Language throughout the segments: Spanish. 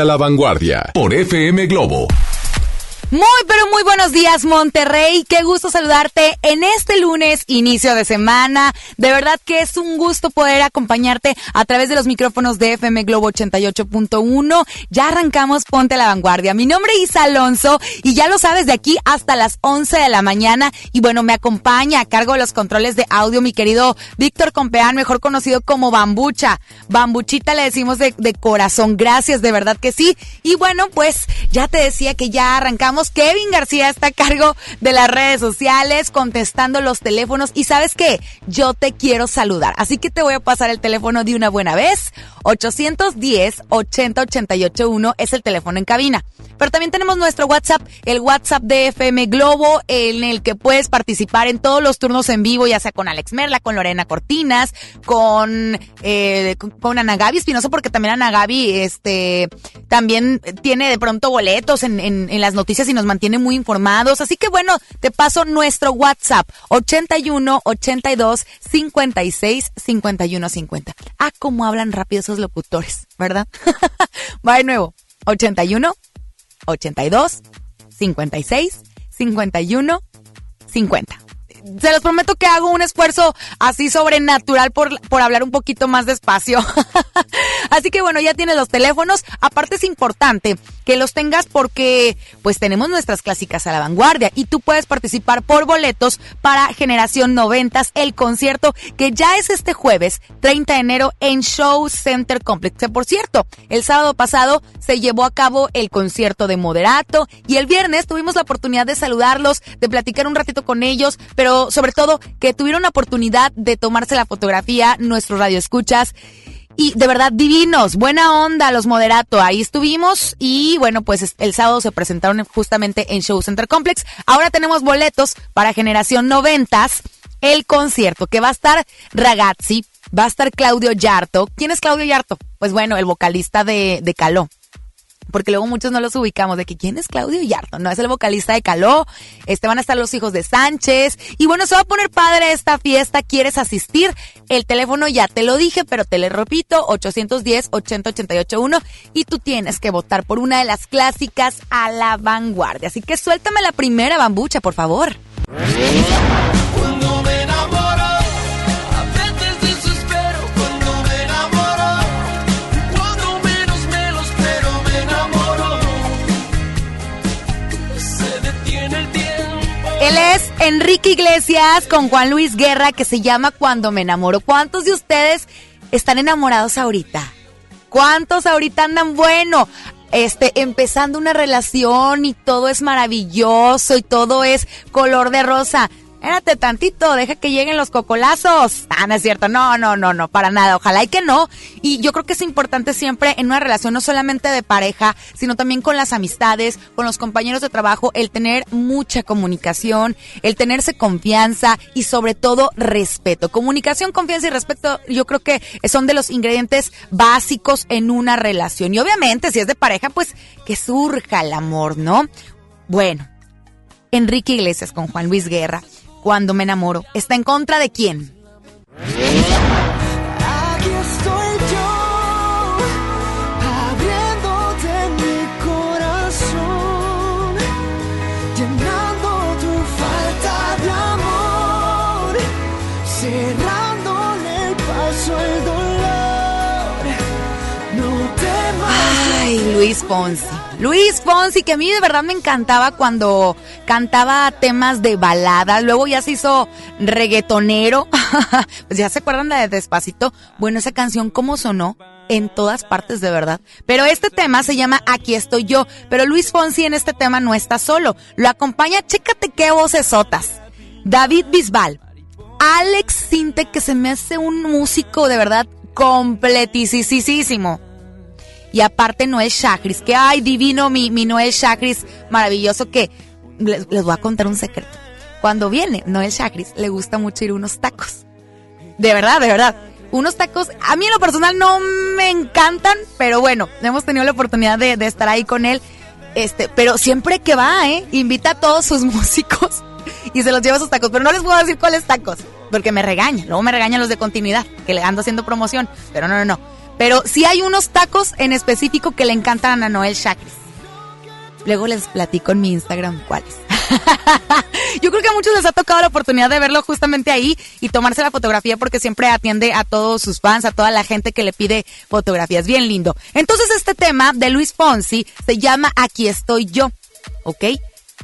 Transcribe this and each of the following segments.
A la vanguardia por FM Globo. Muy, pero muy buenos días, Monterrey. Qué gusto saludarte en este lunes, inicio de semana. De verdad que es un gusto poder acompañarte a través de los micrófonos de FM Globo 88.1. Ya arrancamos Ponte a la Vanguardia. Mi nombre es Alonso y ya lo sabes, de aquí hasta las 11 de la mañana. Y bueno, me acompaña a cargo de los controles de audio mi querido Víctor Compeán, mejor conocido como Bambucha. Bambuchita le decimos de, de corazón. Gracias, de verdad que sí. Y bueno, pues ya te decía que ya arrancamos Kevin García está a cargo de las redes sociales, contestando los teléfonos. Y sabes qué? Yo te quiero saludar. Así que te voy a pasar el teléfono de una buena vez. 810-80-881 es el teléfono en cabina. Pero también tenemos nuestro WhatsApp, el WhatsApp de FM Globo, en el que puedes participar en todos los turnos en vivo, ya sea con Alex Merla, con Lorena Cortinas, con, eh, con Ana Gaby Espinosa, porque también Ana Gaby, este, también tiene de pronto boletos en las noticias y nos mantiene muy informados. Así que bueno, te paso nuestro WhatsApp, 81 82 56 51 50. Ah, cómo hablan rápido esos locutores, ¿verdad? Va de nuevo, 81 82 56 51 50 se los prometo que hago un esfuerzo así sobrenatural por, por hablar un poquito más despacio. así que bueno, ya tienes los teléfonos. Aparte es importante que los tengas porque pues tenemos nuestras clásicas a la vanguardia y tú puedes participar por boletos para Generación 90, el concierto que ya es este jueves 30 de enero en Show Center Complex. Que por cierto, el sábado pasado se llevó a cabo el concierto de Moderato y el viernes tuvimos la oportunidad de saludarlos, de platicar un ratito con ellos, pero sobre todo que tuvieron la oportunidad de tomarse la fotografía, nuestros radioescuchas. Y de verdad, divinos, buena onda, los moderato. Ahí estuvimos y bueno, pues el sábado se presentaron justamente en Show Center Complex. Ahora tenemos boletos para Generación Noventas, el concierto que va a estar Ragazzi, va a estar Claudio Yarto. ¿Quién es Claudio Yarto? Pues bueno, el vocalista de, de Caló porque luego muchos no los ubicamos de que quién es Claudio Yarto, no es el vocalista de Caló, este van a estar los hijos de Sánchez. Y bueno, se va a poner padre esta fiesta, ¿quieres asistir? El teléfono ya te lo dije, pero te le repito, 810 80881 y tú tienes que votar por una de las clásicas a la vanguardia, así que suéltame la primera bambucha, por favor. Enrique Iglesias con Juan Luis Guerra que se llama Cuando me enamoro. ¿Cuántos de ustedes están enamorados ahorita? ¿Cuántos ahorita andan bueno? Este, empezando una relación y todo es maravilloso y todo es color de rosa espérate tantito, deja que lleguen los cocolazos. Ah, no es cierto, no, no, no, no, para nada, ojalá y que no. Y yo creo que es importante siempre en una relación, no solamente de pareja, sino también con las amistades, con los compañeros de trabajo, el tener mucha comunicación, el tenerse confianza y sobre todo respeto. Comunicación, confianza y respeto, yo creo que son de los ingredientes básicos en una relación. Y obviamente, si es de pareja, pues que surja el amor, ¿no? Bueno, Enrique Iglesias con Juan Luis Guerra cuando me enamoro. ¿Está en contra de quién? Aquí estoy yo, abriéndote mi corazón, llenando tu falta de amor, cerrándole el paso al dolor. No temas. Ay, Luis Fonsi. Luis Fonsi, que a mí de verdad me encantaba cuando cantaba temas de balada, luego ya se hizo reggaetonero, pues ya se acuerdan de Despacito, bueno, esa canción cómo sonó en todas partes de verdad. Pero este tema se llama Aquí estoy yo, pero Luis Fonsi en este tema no está solo, lo acompaña, chécate qué voces sotas, David Bisbal, Alex Sinte, que se me hace un músico de verdad completísimo y aparte Noel Chagris, que ay, divino mi, mi Noel Chagris, maravilloso que les, voy a contar un secreto. Cuando viene Noel Chagris, le gusta mucho ir unos tacos. De verdad, de verdad. Unos tacos, a mí en lo personal no me encantan, pero bueno, hemos tenido la oportunidad de, de estar ahí con él. Este, pero siempre que va, ¿eh? Invita a todos sus músicos y se los lleva sus tacos. Pero no les puedo decir cuáles tacos, porque me regañan. Luego me regañan los de continuidad, que le ando haciendo promoción. Pero no, no, no. Pero sí hay unos tacos en específico que le encantan a Noel Chakris. Luego les platico en mi Instagram cuáles. Yo creo que a muchos les ha tocado la oportunidad de verlo justamente ahí y tomarse la fotografía porque siempre atiende a todos sus fans, a toda la gente que le pide fotografías. Bien lindo. Entonces este tema de Luis Fonsi se llama Aquí estoy yo, ¿ok?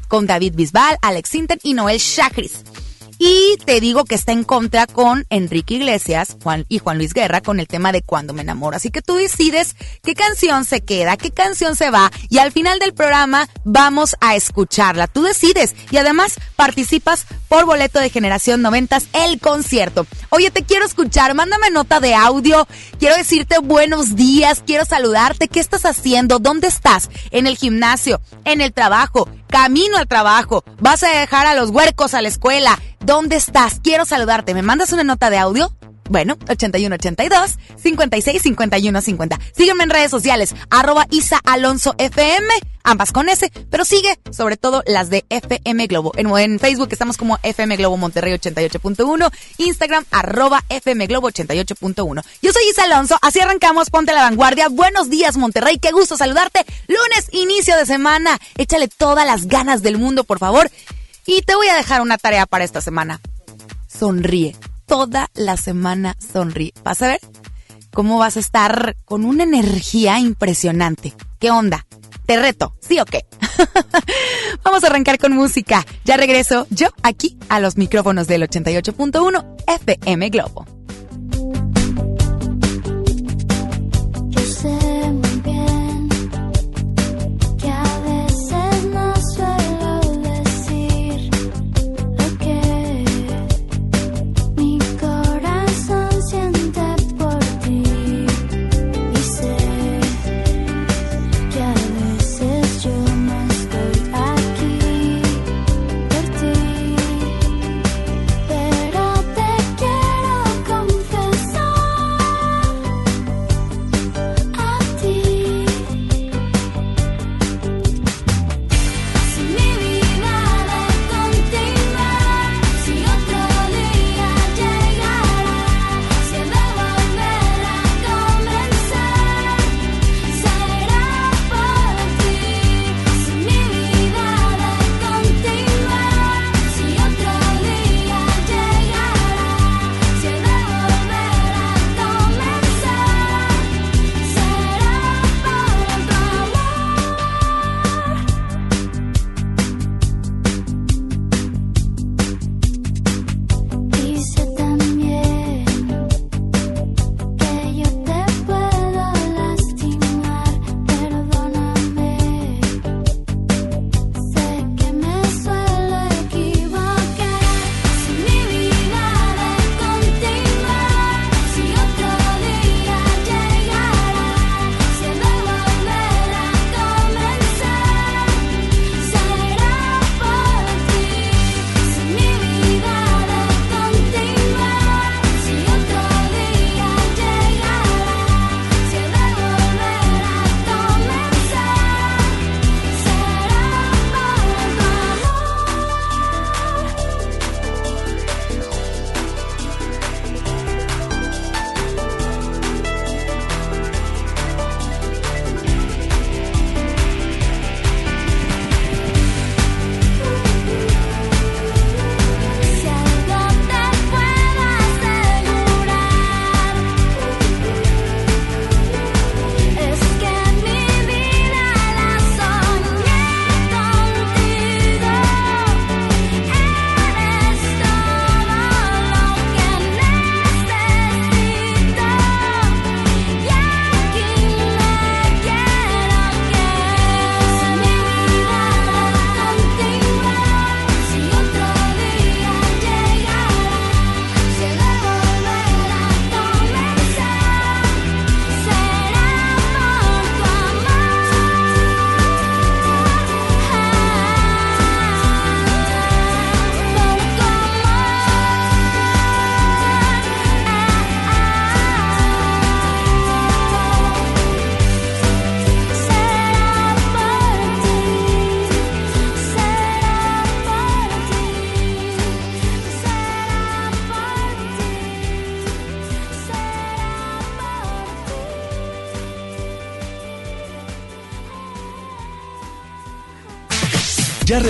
Con David Bisbal, Alex Sinten y Noel Chakris. Y te digo que está en contra con Enrique Iglesias Juan, y Juan Luis Guerra con el tema de cuando me enamoro. Así que tú decides qué canción se queda, qué canción se va y al final del programa vamos a escucharla. Tú decides y además participas por boleto de Generación 90 el concierto. Oye, te quiero escuchar, mándame nota de audio, quiero decirte buenos días, quiero saludarte, ¿qué estás haciendo? ¿Dónde estás? ¿En el gimnasio? ¿En el trabajo? ¿Camino al trabajo? ¿Vas a dejar a los huercos a la escuela? ¿Dónde estás? Quiero saludarte. ¿Me mandas una nota de audio? Bueno, 8182 56 51 50. Sígueme en redes sociales, arroba Isa Alonso FM, ambas con S, pero sigue sobre todo las de FM Globo. En, Facebook estamos como FM Globo Monterrey 88.1, Instagram arroba FM Globo 88.1. Yo soy Isa Alonso, así arrancamos, ponte la vanguardia. Buenos días Monterrey, qué gusto saludarte. Lunes, inicio de semana, échale todas las ganas del mundo, por favor. Y te voy a dejar una tarea para esta semana. Sonríe toda la semana sonríe. Vas a ver cómo vas a estar con una energía impresionante. ¿Qué onda? Te reto, ¿sí o qué? Vamos a arrancar con música. Ya regreso yo aquí a los micrófonos del 88.1 FM Globo.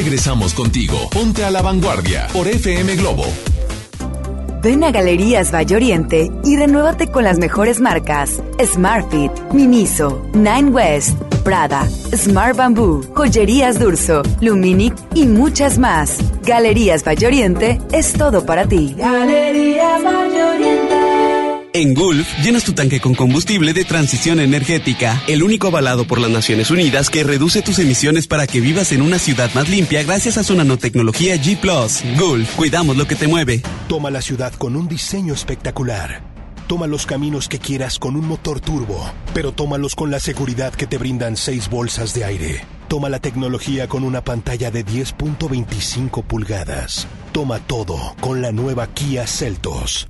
Regresamos contigo. Ponte a la vanguardia por FM Globo Ven a Galerías Valle Oriente y renuévate con las mejores marcas: Smartfit, Miniso, Nine West, Prada, Smart Bamboo, Joyerías Durso, Luminic y muchas más. Galerías Valle Oriente es todo para ti. Galerías Valle Oriente. En Gulf, llenas tu tanque con combustible de transición energética, el único avalado por las Naciones Unidas que reduce tus emisiones para que vivas en una ciudad más limpia gracias a su nanotecnología G ⁇ Gulf, cuidamos lo que te mueve. Toma la ciudad con un diseño espectacular. Toma los caminos que quieras con un motor turbo, pero tómalos con la seguridad que te brindan seis bolsas de aire. Toma la tecnología con una pantalla de 10.25 pulgadas. Toma todo con la nueva Kia Celtos.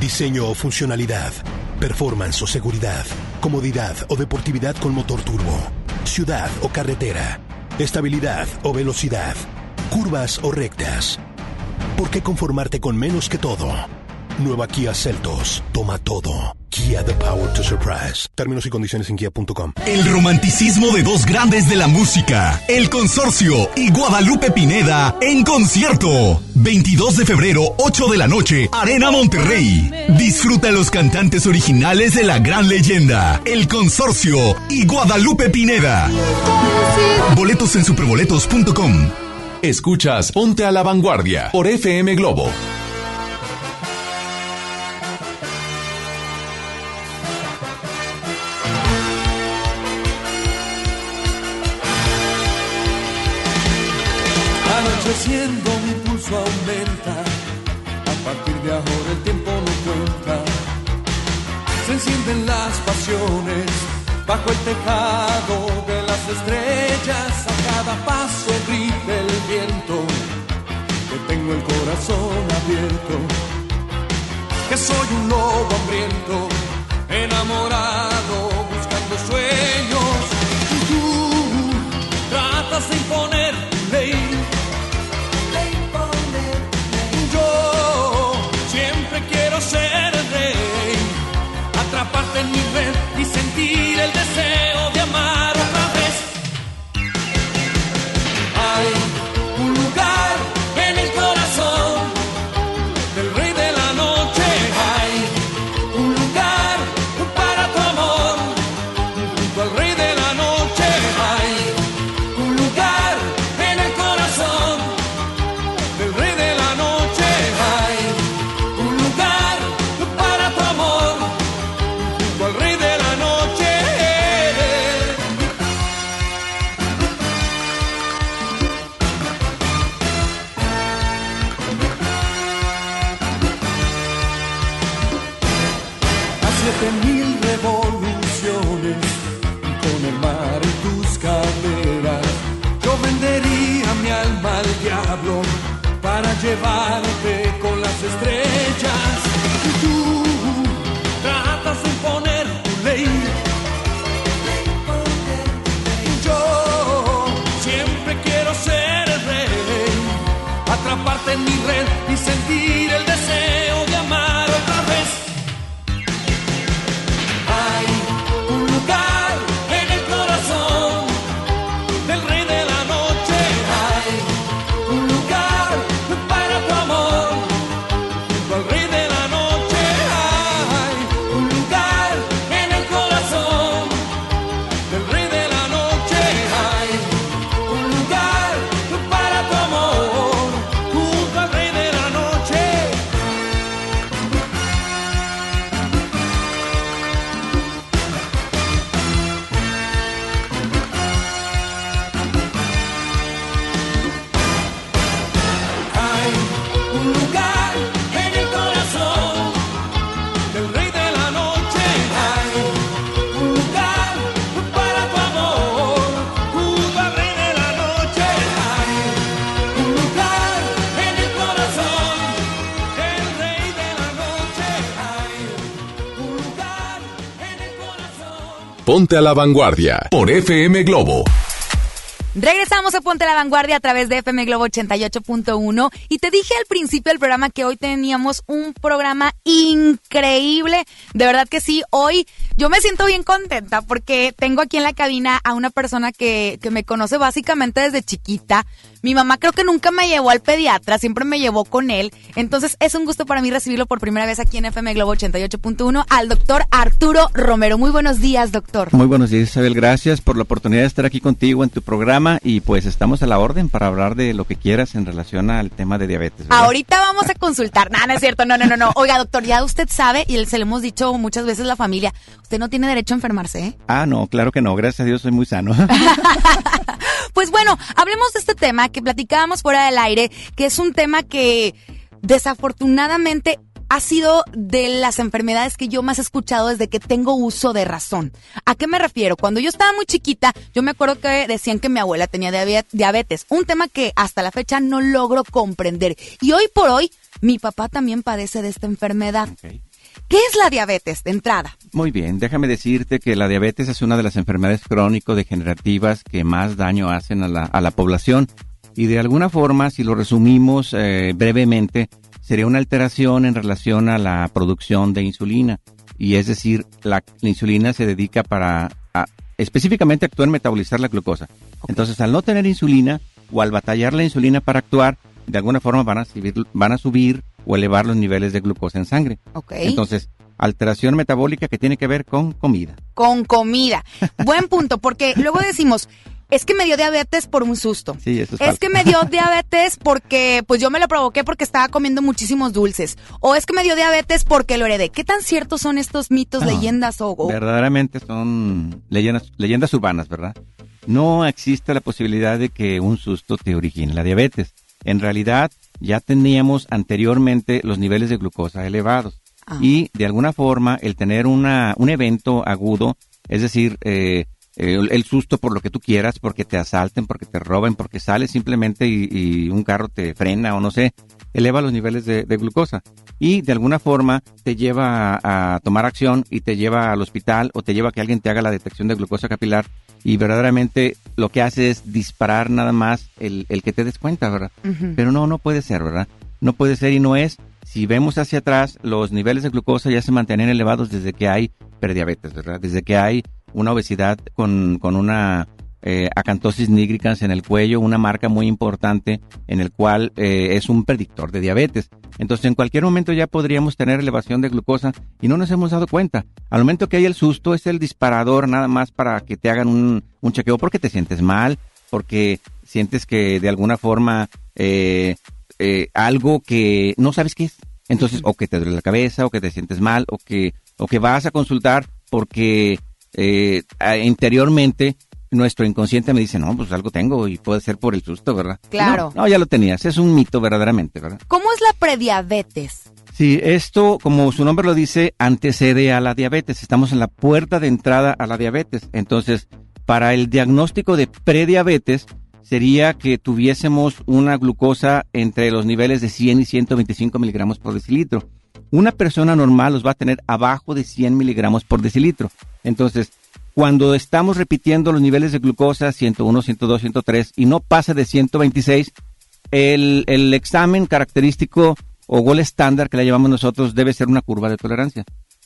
Diseño o funcionalidad, performance o seguridad, comodidad o deportividad con motor turbo, ciudad o carretera, estabilidad o velocidad, curvas o rectas. ¿Por qué conformarte con menos que todo? Nueva Kia Celtos. Toma todo. Kia The Power to Surprise. Términos y condiciones en kia.com. El romanticismo de dos grandes de la música, El Consorcio y Guadalupe Pineda en concierto. 22 de febrero, 8 de la noche, Arena Monterrey. Disfruta los cantantes originales de la gran leyenda, El Consorcio y Guadalupe Pineda. Boletos en superboletos.com. Escuchas Ponte a la Vanguardia por FM Globo aumenta. A partir de ahora el tiempo no cuenta. Se encienden las pasiones bajo el tejado de las estrellas. A cada paso grita el viento. Que tengo el corazón abierto. Que soy un lobo hambriento, enamorado, Ponte a la vanguardia por FM Globo. Regresamos a Ponte la Vanguardia a través de FM Globo 88.1 y te dije al principio del programa que hoy teníamos un programa increíble. De verdad que sí, hoy yo me siento bien contenta porque tengo aquí en la cabina a una persona que, que me conoce básicamente desde chiquita. Mi mamá creo que nunca me llevó al pediatra, siempre me llevó con él. Entonces es un gusto para mí recibirlo por primera vez aquí en FM Globo 88.1 al doctor Arturo Romero. Muy buenos días, doctor. Muy buenos días, Isabel. Gracias por la oportunidad de estar aquí contigo en tu programa y pues estamos a la orden para hablar de lo que quieras en relación al tema de diabetes. ¿verdad? Ahorita vamos a consultar. Nada, no es cierto. No, no, no, no. Oiga, doctor, ya usted sabe, y se lo hemos dicho muchas veces la familia, usted no tiene derecho a enfermarse, ¿eh? Ah, no, claro que no. Gracias a Dios soy muy sano. Pues bueno, hablemos de este tema que platicábamos fuera del aire, que es un tema que desafortunadamente ha sido de las enfermedades que yo más he escuchado desde que tengo uso de razón. ¿A qué me refiero? Cuando yo estaba muy chiquita, yo me acuerdo que decían que mi abuela tenía diabe- diabetes, un tema que hasta la fecha no logro comprender. Y hoy por hoy, mi papá también padece de esta enfermedad. ¿Qué es la diabetes de entrada? Muy bien, déjame decirte que la diabetes es una de las enfermedades crónico-degenerativas que más daño hacen a la, a la población. Y de alguna forma, si lo resumimos eh, brevemente, sería una alteración en relación a la producción de insulina. Y es decir, la, la insulina se dedica para a- específicamente actuar en metabolizar la glucosa. Entonces, al no tener insulina o al batallar la insulina para actuar, de alguna forma van a subir, van a subir o elevar los niveles de glucosa en sangre. Entonces, alteración metabólica que tiene que ver con comida. Con comida. Buen punto, porque luego decimos, es que me dio diabetes por un susto. Sí, eso es, Es que me dio diabetes porque, pues yo me lo provoqué porque estaba comiendo muchísimos dulces. O es que me dio diabetes porque lo heredé. ¿Qué tan ciertos son estos mitos, No, leyendas o, o- Verdaderamente son leyendas, leyendas urbanas, ¿verdad? No existe la posibilidad de que un susto te origine la diabetes. En realidad, ya teníamos anteriormente los niveles de glucosa elevados. Ah. Y de alguna forma, el tener una, un evento agudo, es decir, eh, el, el susto por lo que tú quieras, porque te asalten, porque te roben, porque sales simplemente y, y un carro te frena o no sé, eleva los niveles de, de glucosa y de alguna forma te lleva a, a tomar acción y te lleva al hospital o te lleva a que alguien te haga la detección de glucosa capilar y verdaderamente lo que hace es disparar nada más el, el que te des cuenta, ¿verdad? Pero no, no puede ser, ¿verdad? No puede ser y no es. Si vemos hacia atrás, los niveles de glucosa ya se mantienen elevados desde que hay prediabetes, ¿verdad? Desde que hay una obesidad con, con una eh, acantosis nigricans en el cuello, una marca muy importante en el cual eh, es un predictor de diabetes. Entonces, en cualquier momento ya podríamos tener elevación de glucosa y no nos hemos dado cuenta. Al momento que hay el susto, es el disparador nada más para que te hagan un, un chequeo porque te sientes mal, porque sientes que de alguna forma eh, eh, algo que no sabes qué es. Entonces, o que te duele la cabeza, o que te sientes mal, o que, o que vas a consultar porque eh, interiormente nuestro inconsciente me dice, no, pues algo tengo y puede ser por el susto, ¿verdad? Claro. No, no, ya lo tenías, es un mito verdaderamente, ¿verdad? ¿Cómo es la prediabetes? Sí, esto, como su nombre lo dice, antecede a la diabetes. Estamos en la puerta de entrada a la diabetes. Entonces, para el diagnóstico de prediabetes, sería que tuviésemos una glucosa entre los niveles de 100 y 125 miligramos por decilitro. Una persona normal los va a tener abajo de 100 miligramos por decilitro. Entonces, cuando estamos repitiendo los niveles de glucosa 101, 102, 103 y no pasa de 126, el, examen característico o gol estándar que la llevamos nosotros debe ser una curva de tolerancia.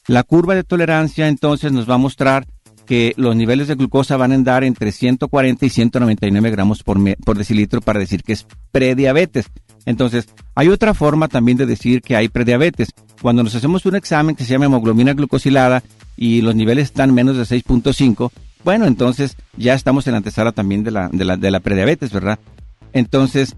La curva de tolerancia entonces nos va a mostrar que los niveles de glucosa van a andar entre 140 y 199 gramos por, por decilitro para decir que es prediabetes. Entonces, hay otra forma también de decir que hay prediabetes. Cuando nos hacemos un examen que se llama hemoglobina glucosilada y los niveles están menos de 6.5, bueno, entonces ya estamos en la antesala también de la, de la, de la prediabetes, ¿verdad? Entonces,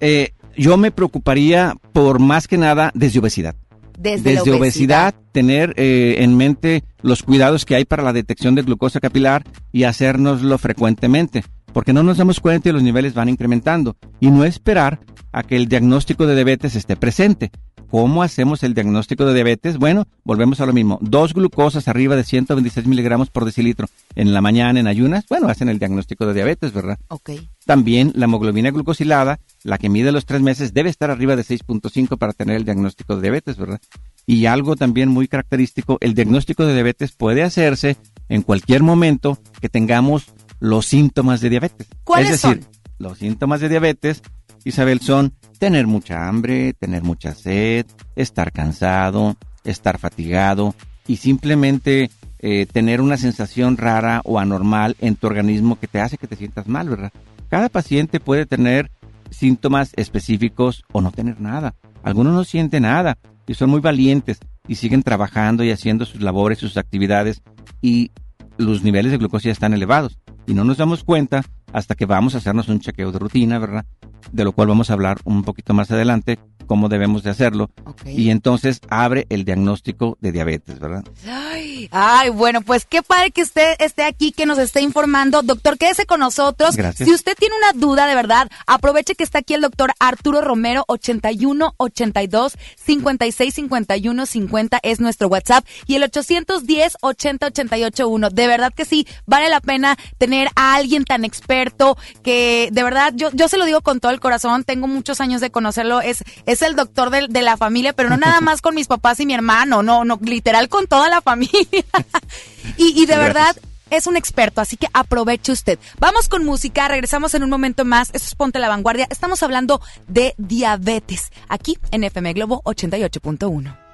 eh, yo me preocuparía por más que nada desde obesidad. Desde, obesidad. tener eh, en mente los cuidados que hay para la detección de glucosa capilar y hacérnoslo frecuentemente, porque no nos damos cuenta y los niveles van incrementando. Y no esperar a que el diagnóstico de diabetes esté presente. ¿Cómo hacemos el diagnóstico de diabetes? Bueno, volvemos a lo mismo. Dos glucosas arriba de 126 miligramos por decilitro en la mañana en ayunas, bueno, hacen el diagnóstico de diabetes, ¿verdad? Ok. También la hemoglobina glucosilada, la que mide los tres meses, debe estar arriba de 6.5 para tener el diagnóstico de diabetes, ¿verdad? Y algo también muy característico, el diagnóstico de diabetes puede hacerse en cualquier momento que tengamos los síntomas de diabetes. ¿Cuáles es decir, los síntomas de diabetes, Isabel, son tener mucha hambre, tener mucha sed, estar cansado, estar fatigado y simplemente eh, tener una sensación rara o anormal en tu organismo que te hace que te sientas mal, ¿verdad? Cada paciente puede tener síntomas específicos o no tener nada. Algunos no sienten nada y son muy valientes y siguen trabajando y haciendo sus labores, sus actividades y los niveles de glucosa están elevados y no nos damos cuenta hasta que vamos a hacernos un chequeo de rutina, ¿verdad? De lo cual vamos a hablar un poquito más adelante, cómo debemos de hacerlo. Y entonces abre el diagnóstico de diabetes, ¿verdad? Ay, ay, bueno, pues qué padre que usted esté aquí, que nos esté informando. Doctor, quédese con nosotros. Gracias. Si usted tiene una duda, de verdad, aproveche que está aquí el doctor Arturo Romero, 81 82 56 51 50 es nuestro WhatsApp y el 810 80 88 1. De verdad que sí, vale la pena tener a alguien tan experto que de verdad yo, yo se lo digo con todo el corazón, tengo muchos años de conocerlo, es, es el doctor de, de la familia, pero no nada más con mis papás y mi hermano, no, no, literal con toda la familia. y, y de verdad es un experto, así que aproveche usted. Vamos con música, regresamos en un momento más. Esto es Ponte la Vanguardia. Estamos hablando de diabetes aquí en FM Globo 88.1.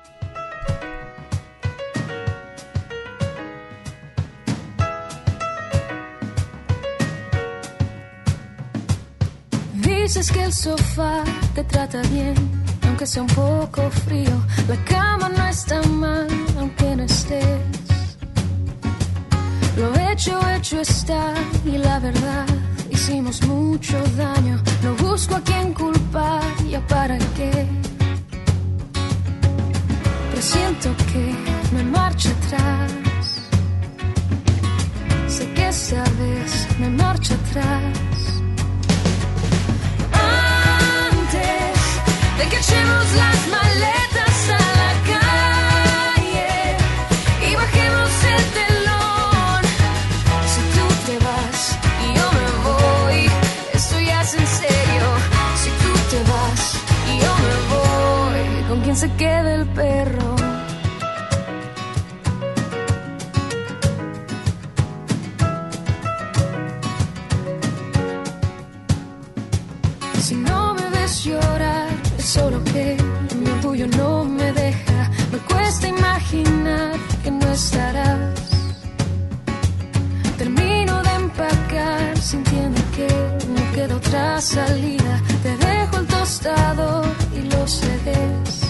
Dices que el sofá te trata bien, aunque sea un poco frío. La cama no está mal, aunque no estés. Lo hecho, hecho está, y la verdad, hicimos mucho daño. No busco a quien culpar, ya para qué. Presiento que me marcha atrás. Sé que esta vez me marcha atrás. De que echemos las maletas a la calle y bajemos el telón. Si tú te vas y yo me voy, esto ya es en serio. Si tú te vas y yo me voy, ¿con quién se queda el perro? Si no me ves es solo que mi orgullo no me deja. Me cuesta imaginar que no estarás. Termino de empacar, sintiendo que no queda otra salida. Te dejo el tostador y los CDs.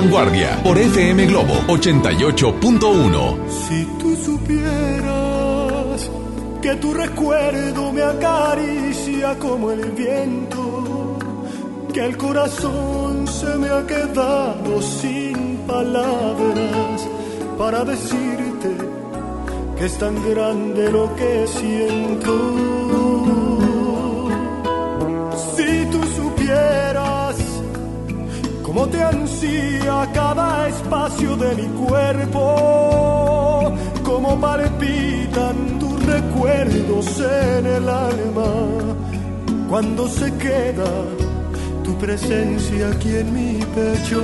Vanguardia por FM Globo 88.1. Si tú supieras que tu recuerdo me acaricia como el viento, que el corazón se me ha quedado sin palabras para decirte que es tan grande lo que siento. Cómo te ansía cada espacio de mi cuerpo, cómo palpitan tus recuerdos en el alma, cuando se queda tu presencia aquí en mi pecho.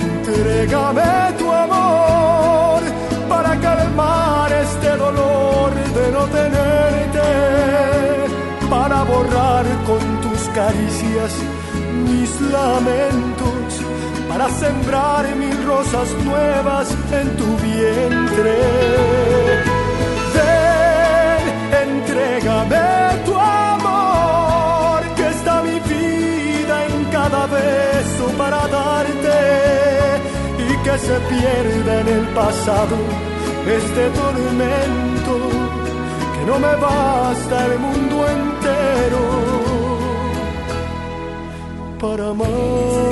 Entrégame tu amor para calmar este dolor para borrar con tus caricias mis lamentos, para sembrar mil rosas nuevas en tu vientre. Ven, entrégame tu amor, que está mi vida en cada beso para darte y que se pierda en el pasado este tormento que no me basta el mundo entero para amarte.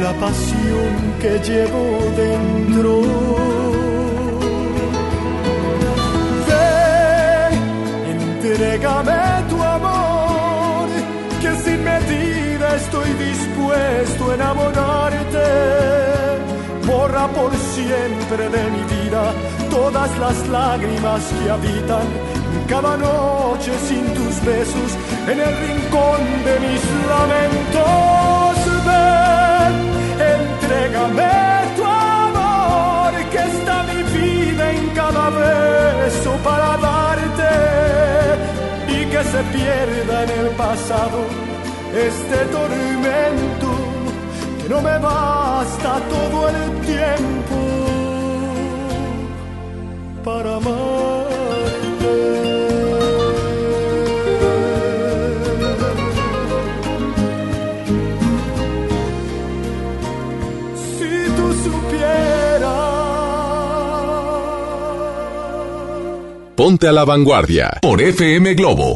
la pasión que llevo dentro. Ven, entrégame tu amor, que sin medida estoy dispuesto a enamorarte. Borra por siempre de mi vida todas las lágrimas que habitan cada noche sin tus besos en el rincón de mis lamentos. Entrégame tu amor, que está mi vida en cada beso para darte y que se pierda en el pasado este tormento que no me basta todo el tiempo para amarte. Ponte a la vanguardia por FM Globo.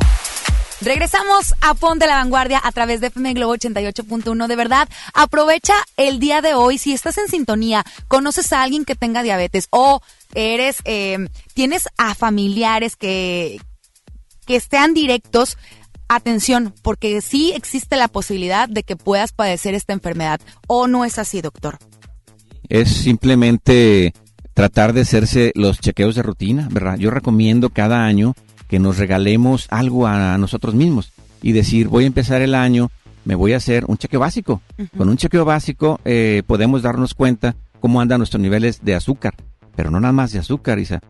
Regresamos a Ponte la Vanguardia a través de FM Globo 88.1. De verdad, aprovecha el día de hoy. Si estás en sintonía, conoces a alguien que tenga diabetes o eres, eh, tienes a familiares que, que estén directos, atención, porque sí existe la posibilidad de que puedas padecer esta enfermedad. ¿O no es así, doctor? Es simplemente tratar de hacerse los chequeos de rutina, ¿verdad? Yo recomiendo cada año que nos regalemos algo a nosotros mismos. y decir, voy a empezar el año, me voy a hacer un chequeo básico. Con un chequeo básico eh, podemos darnos cuenta cómo andan nuestros niveles de azúcar, pero no nada más de azúcar, Isa.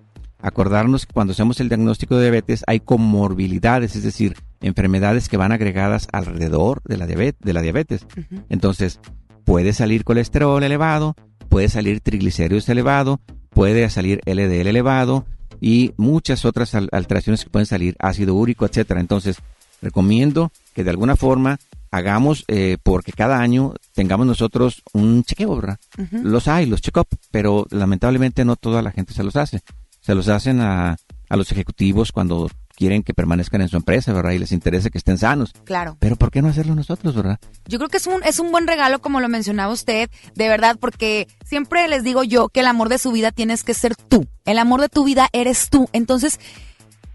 Acordarnos que cuando hacemos el diagnóstico de diabetes hay comorbilidades, es decir, enfermedades que van agregadas alrededor de la, diabetes, de la diabetes. Entonces, puede salir colesterol elevado, puede salir triglicéridos elevado, puede salir LDL elevado y muchas otras al- alteraciones que pueden salir, ácido úrico, etcétera. Entonces, recomiendo que de alguna forma hagamos, eh, porque cada año tengamos nosotros un chequeo, ¿verdad? Los hay, los check-up, pero lamentablemente no toda la gente se los hace. Se los hacen a, a los ejecutivos cuando quieren que permanezcan en su empresa, ¿verdad? Y les interesa que estén sanos. Claro. Pero ¿por qué no hacerlo nosotros, verdad? Yo creo que es un, es un buen regalo, como lo mencionaba usted, de verdad, porque siempre les digo yo que el amor de su vida tienes que ser tú. El amor de tu vida eres tú. Entonces,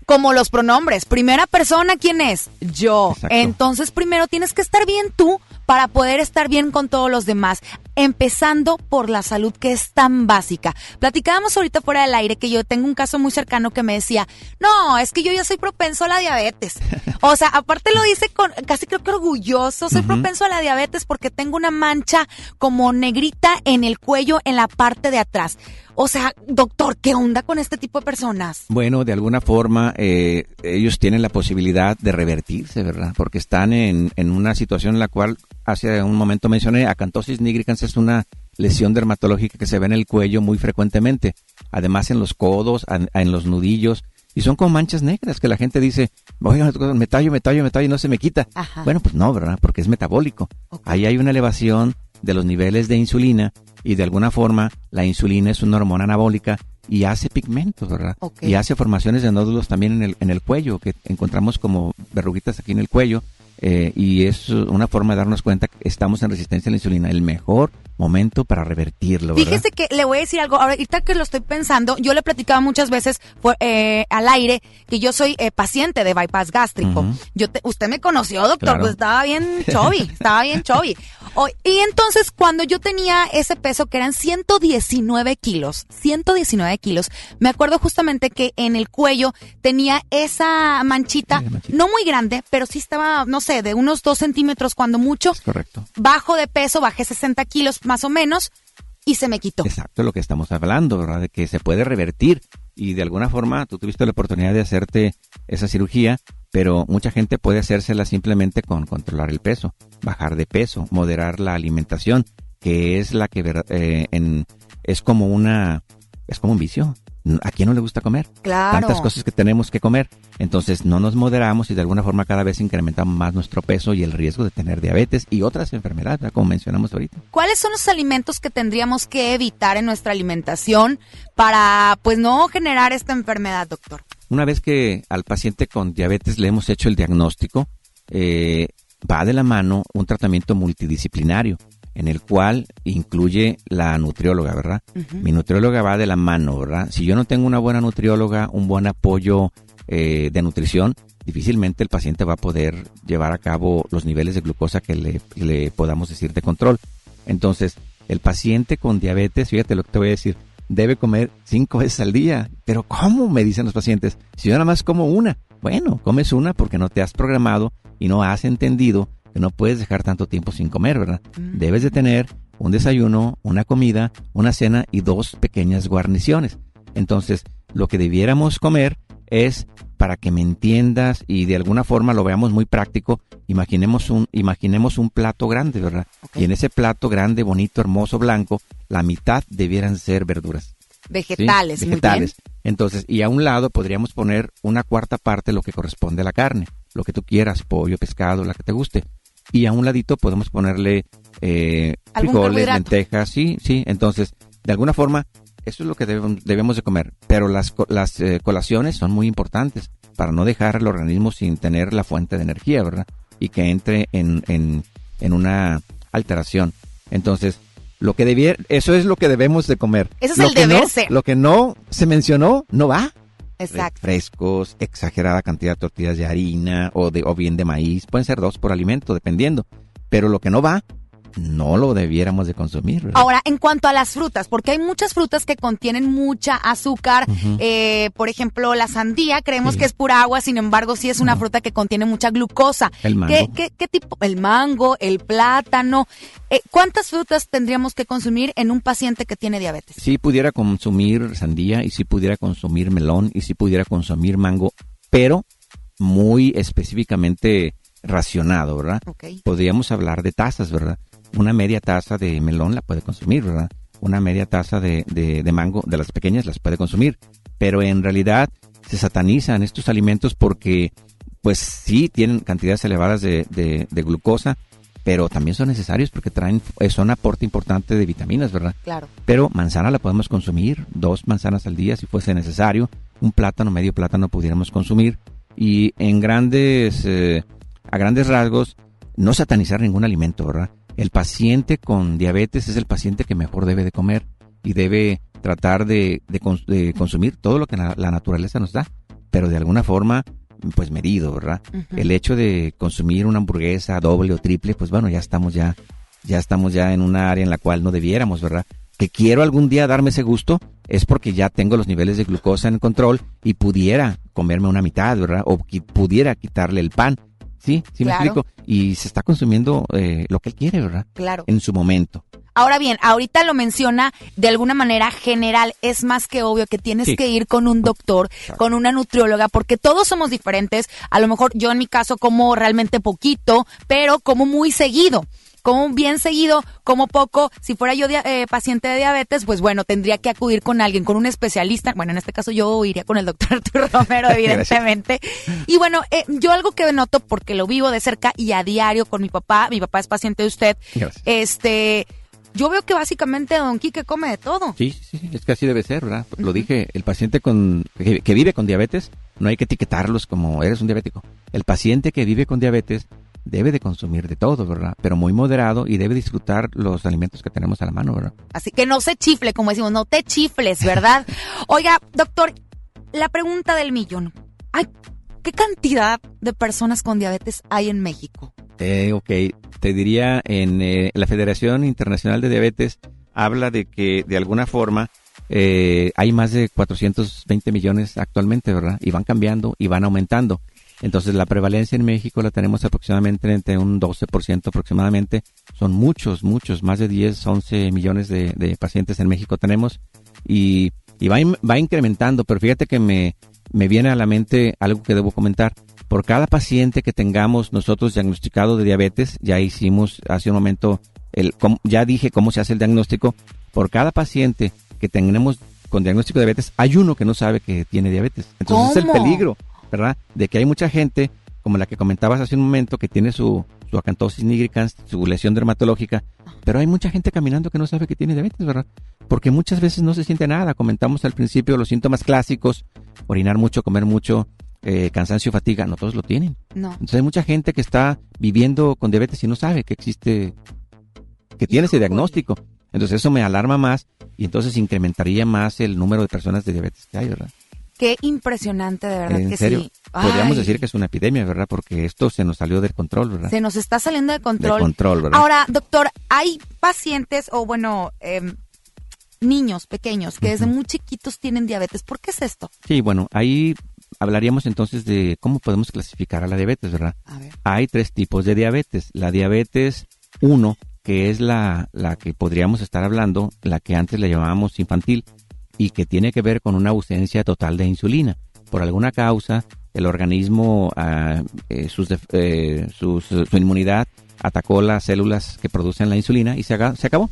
como los pronombres, primera persona, ¿quién es? Yo. Entonces, primero tienes que estar bien tú para poder estar bien con todos los demás, empezando por la salud que es tan básica. Platicábamos ahorita fuera del aire que yo tengo un caso muy cercano que me decía, no, es que yo ya soy propenso a la diabetes. O sea, aparte lo dice con casi creo que orgulloso, soy propenso a la diabetes porque tengo una mancha como negrita en el cuello en la parte de atrás. O sea, doctor, ¿qué onda con este tipo de personas? Bueno, de alguna forma eh, ellos tienen la posibilidad de revertirse, ¿verdad? Porque están en, en una situación en la cual hace un momento mencioné, acantosis nigricans es una lesión dermatológica que se ve en el cuello muy frecuentemente, además en los codos, en los nudillos, y son como manchas negras que la gente dice, oiga, me tallo, me tallo, me tallo y no se me quita. Ajá. Bueno, pues no, ¿verdad? Porque es metabólico. Ahí hay una elevación de los niveles de insulina y de alguna forma la insulina es una hormona anabólica y hace pigmentos, ¿verdad? Y hace formaciones de nódulos también en el, en el cuello, que encontramos como verruguitas aquí en el cuello. Eh, y es una forma de darnos cuenta que estamos en resistencia a la insulina. El mejor momento para revertirlo, ¿verdad? Fíjese que le voy a decir algo, ahorita que lo estoy pensando, yo le platicaba muchas veces por- eh, al aire que yo soy eh, paciente de bypass gástrico. Yo te- usted me conoció, doctor, Claro. pues estaba bien chovi, estaba bien chovi. O- y entonces cuando yo tenía ese peso que eran 119 kilos, 119 kilos, me acuerdo justamente que en el cuello tenía esa manchita, no muy grande, pero sí estaba, no sé, de unos dos centímetros cuando mucho. Correcto. Bajo de peso, bajé 60 kilos más o menos y se me quitó. Exacto, lo que estamos hablando, ¿verdad? De que se puede revertir y de alguna forma tú tuviste la oportunidad de hacerte esa cirugía, pero mucha gente puede hacérsela simplemente con controlar el peso, bajar de peso, moderar la alimentación, que es la que eh, en- es como una es como un vicio. ¿A quién no le gusta comer? Claro. Tantas cosas que tenemos que comer. Entonces no nos moderamos y de alguna forma cada vez incrementamos más nuestro peso y el riesgo de tener diabetes y otras enfermedades, ¿verdad? como mencionamos ahorita. ¿Cuáles son los alimentos que tendríamos que evitar en nuestra alimentación para pues no generar esta enfermedad, doctor? Una vez que al paciente con diabetes le hemos hecho el diagnóstico, eh, va de la mano un tratamiento multidisciplinario en el cual incluye la nutrióloga, ¿verdad? Mi nutrióloga va de la mano, ¿verdad? Si yo no tengo una buena nutrióloga, un buen apoyo eh, de nutrición, difícilmente el paciente va a poder llevar a cabo los niveles de glucosa que le, que le podamos decir de control. Entonces, el paciente con diabetes, fíjate lo que te voy a decir, debe comer cinco veces al día. Pero ¿cómo? Me dicen los pacientes. Si yo nada más como una. Bueno, comes una porque no te has programado y no has entendido que no puedes dejar tanto tiempo sin comer, ¿verdad? Debes de tener un desayuno, una comida, una cena y dos pequeñas guarniciones. Entonces, lo que debiéramos comer es para que me entiendas y de alguna forma lo veamos muy práctico, imaginemos un, imaginemos un plato grande, ¿verdad? Y en ese plato grande, bonito, hermoso, blanco, la mitad debieran ser verduras. ¿sí? Vegetales, muy Vegetales. Entonces, y a un lado podríamos poner una cuarta parte lo que corresponde a la carne, lo que tú quieras, pollo, pescado, la que te guste. Y a un ladito podemos ponerle eh, ¿Algún frijoles, lentejas, sí, sí. Entonces, de alguna forma, eso es lo que debemos, debemos de comer. Pero las, las eh, colaciones son muy importantes para no dejar el organismo sin tener la fuente de energía, ¿verdad? Y que entre en, en, en una alteración. Entonces, lo que debiera, eso es lo que debemos de comer. Ese es Lo el deber no- ser. Lo que no se mencionó, no va. Exacto. Frescos, exagerada cantidad de tortillas de harina o de o bien de maíz, pueden ser dos por alimento, dependiendo. Pero lo que no va no lo debiéramos de consumir. ¿verdad? Ahora, en cuanto a las frutas, porque hay muchas frutas que contienen mucha azúcar, eh, por ejemplo, la sandía, creemos Sí. que es pura agua, sin embargo, sí es una fruta que contiene mucha glucosa. El mango. ¿Qué, qué, qué tipo? El mango, el plátano. Eh, ¿Cuántas frutas tendríamos que consumir en un paciente que tiene diabetes? Si pudiera consumir sandía y si pudiera consumir melón y si pudiera consumir mango, pero muy específicamente racionado, ¿verdad? Podríamos hablar de tazas, ¿verdad? Una media taza de melón la puede consumir, ¿verdad? Una media taza de, de- de mango, de las pequeñas, las puede consumir. Pero en realidad se satanizan estos alimentos porque, pues sí, tienen cantidades elevadas de, de- de glucosa, pero también son necesarios porque traen, eh, son aporte importante de vitaminas, ¿verdad? Claro. Pero manzana la podemos consumir, dos manzanas al día si fuese necesario, un plátano, medio plátano pudiéramos consumir y en grandes, eh, a grandes rasgos, no satanizar ningún alimento, ¿verdad? El paciente con diabetes es el paciente que mejor debe de comer y debe tratar de, de cons- de consumir todo lo que la, la naturaleza nos da, pero de alguna forma, pues medido, ¿verdad? El hecho de consumir una hamburguesa doble o triple, pues bueno, ya estamos ya, ya estamos ya en una área en la cual no debiéramos, ¿verdad? Que quiero algún día darme ese gusto es porque ya tengo los niveles de glucosa en control y pudiera comerme una mitad, ¿verdad? O pudiera quitarle el pan. Sí, sí me explico. Y se está consumiendo eh, lo que él quiere, ¿verdad? Claro. En su momento. Ahora bien, ahorita lo menciona de alguna manera general. Es más que obvio que tienes Sí. que ir con un doctor, con una nutrióloga, porque todos somos diferentes. A lo mejor yo en mi caso como realmente poquito, pero como muy seguido. Como bien seguido, como poco. Si fuera yo eh, paciente de diabetes, pues bueno, tendría que acudir con alguien, con un especialista. Bueno, en este caso yo iría con el doctor Arturo Romero, evidentemente. y bueno, eh, yo algo que noto, porque lo vivo de cerca y a diario con mi papá, mi papá es paciente de usted, Gracias. este, yo veo que básicamente Don Quique come de todo. Sí, sí, sí, es que así debe ser, ¿verdad? Lo dije, el paciente con, que, que vive con diabetes, no hay que etiquetarlos como eres un diabético. El paciente que vive con diabetes debe de consumir de todo, ¿verdad? Pero muy moderado y debe disfrutar los alimentos que tenemos a la mano, ¿verdad? Así que no se chifle, como decimos, no te chifles, ¿verdad? Oiga, doctor, la pregunta del millón. Ay, ¿qué cantidad de personas con diabetes hay en México? Eh, ok, te diría, en eh, la Federación Internacional de Diabetes habla de que de alguna forma eh, hay más de 420 millones actualmente, ¿verdad? Y van cambiando y van aumentando. Entonces la prevalencia en México la tenemos aproximadamente entre un 12% aproximadamente. Son muchos, muchos, más de 10, 11 millones de, de pacientes en México tenemos y, y va, in- va incrementando, pero fíjate que me, me viene a la mente algo que debo comentar. Por cada paciente que tengamos nosotros diagnosticado de diabetes, ya hicimos hace un momento, el, ya dije cómo se hace el diagnóstico, por cada paciente que tenemos con diagnóstico de diabetes, hay uno que no sabe que tiene diabetes. Entonces es el peligro, ¿verdad? De que hay mucha gente, como la que comentabas hace un momento, que tiene su, su acantosis nigricans, su lesión dermatológica, pero hay mucha gente caminando que no sabe que tiene diabetes, ¿verdad? Porque muchas veces no se siente nada. Comentamos al principio los síntomas clásicos, orinar mucho, comer mucho, eh, cansancio, fatiga, no todos lo tienen. No. Entonces hay mucha gente que está viviendo con diabetes y no sabe que existe, que tiene ese diagnóstico. Entonces eso me alarma más y entonces incrementaría más el número de personas de diabetes que hay, ¿verdad? Qué impresionante, de verdad en que serio, sí. podríamos Ay, decir que es una epidemia, ¿verdad? Porque esto se nos salió del control, ¿verdad? Se nos está saliendo de control. De control, ¿verdad? Ahora, doctor, hay pacientes o bueno, em, niños pequeños que desde muy chiquitos tienen diabetes. ¿Por qué es esto? Sí, bueno, ahí hablaríamos entonces de cómo podemos clasificar a la diabetes, ¿verdad? Hay tres tipos de diabetes. La diabetes 1, que es la, la que podríamos estar hablando, la que antes le llamábamos infantil, y que tiene que ver con una ausencia total de insulina. Por alguna causa, el organismo, ah, eh, sus eh, sus- su inmunidad atacó las células que producen la insulina y se, se acabó.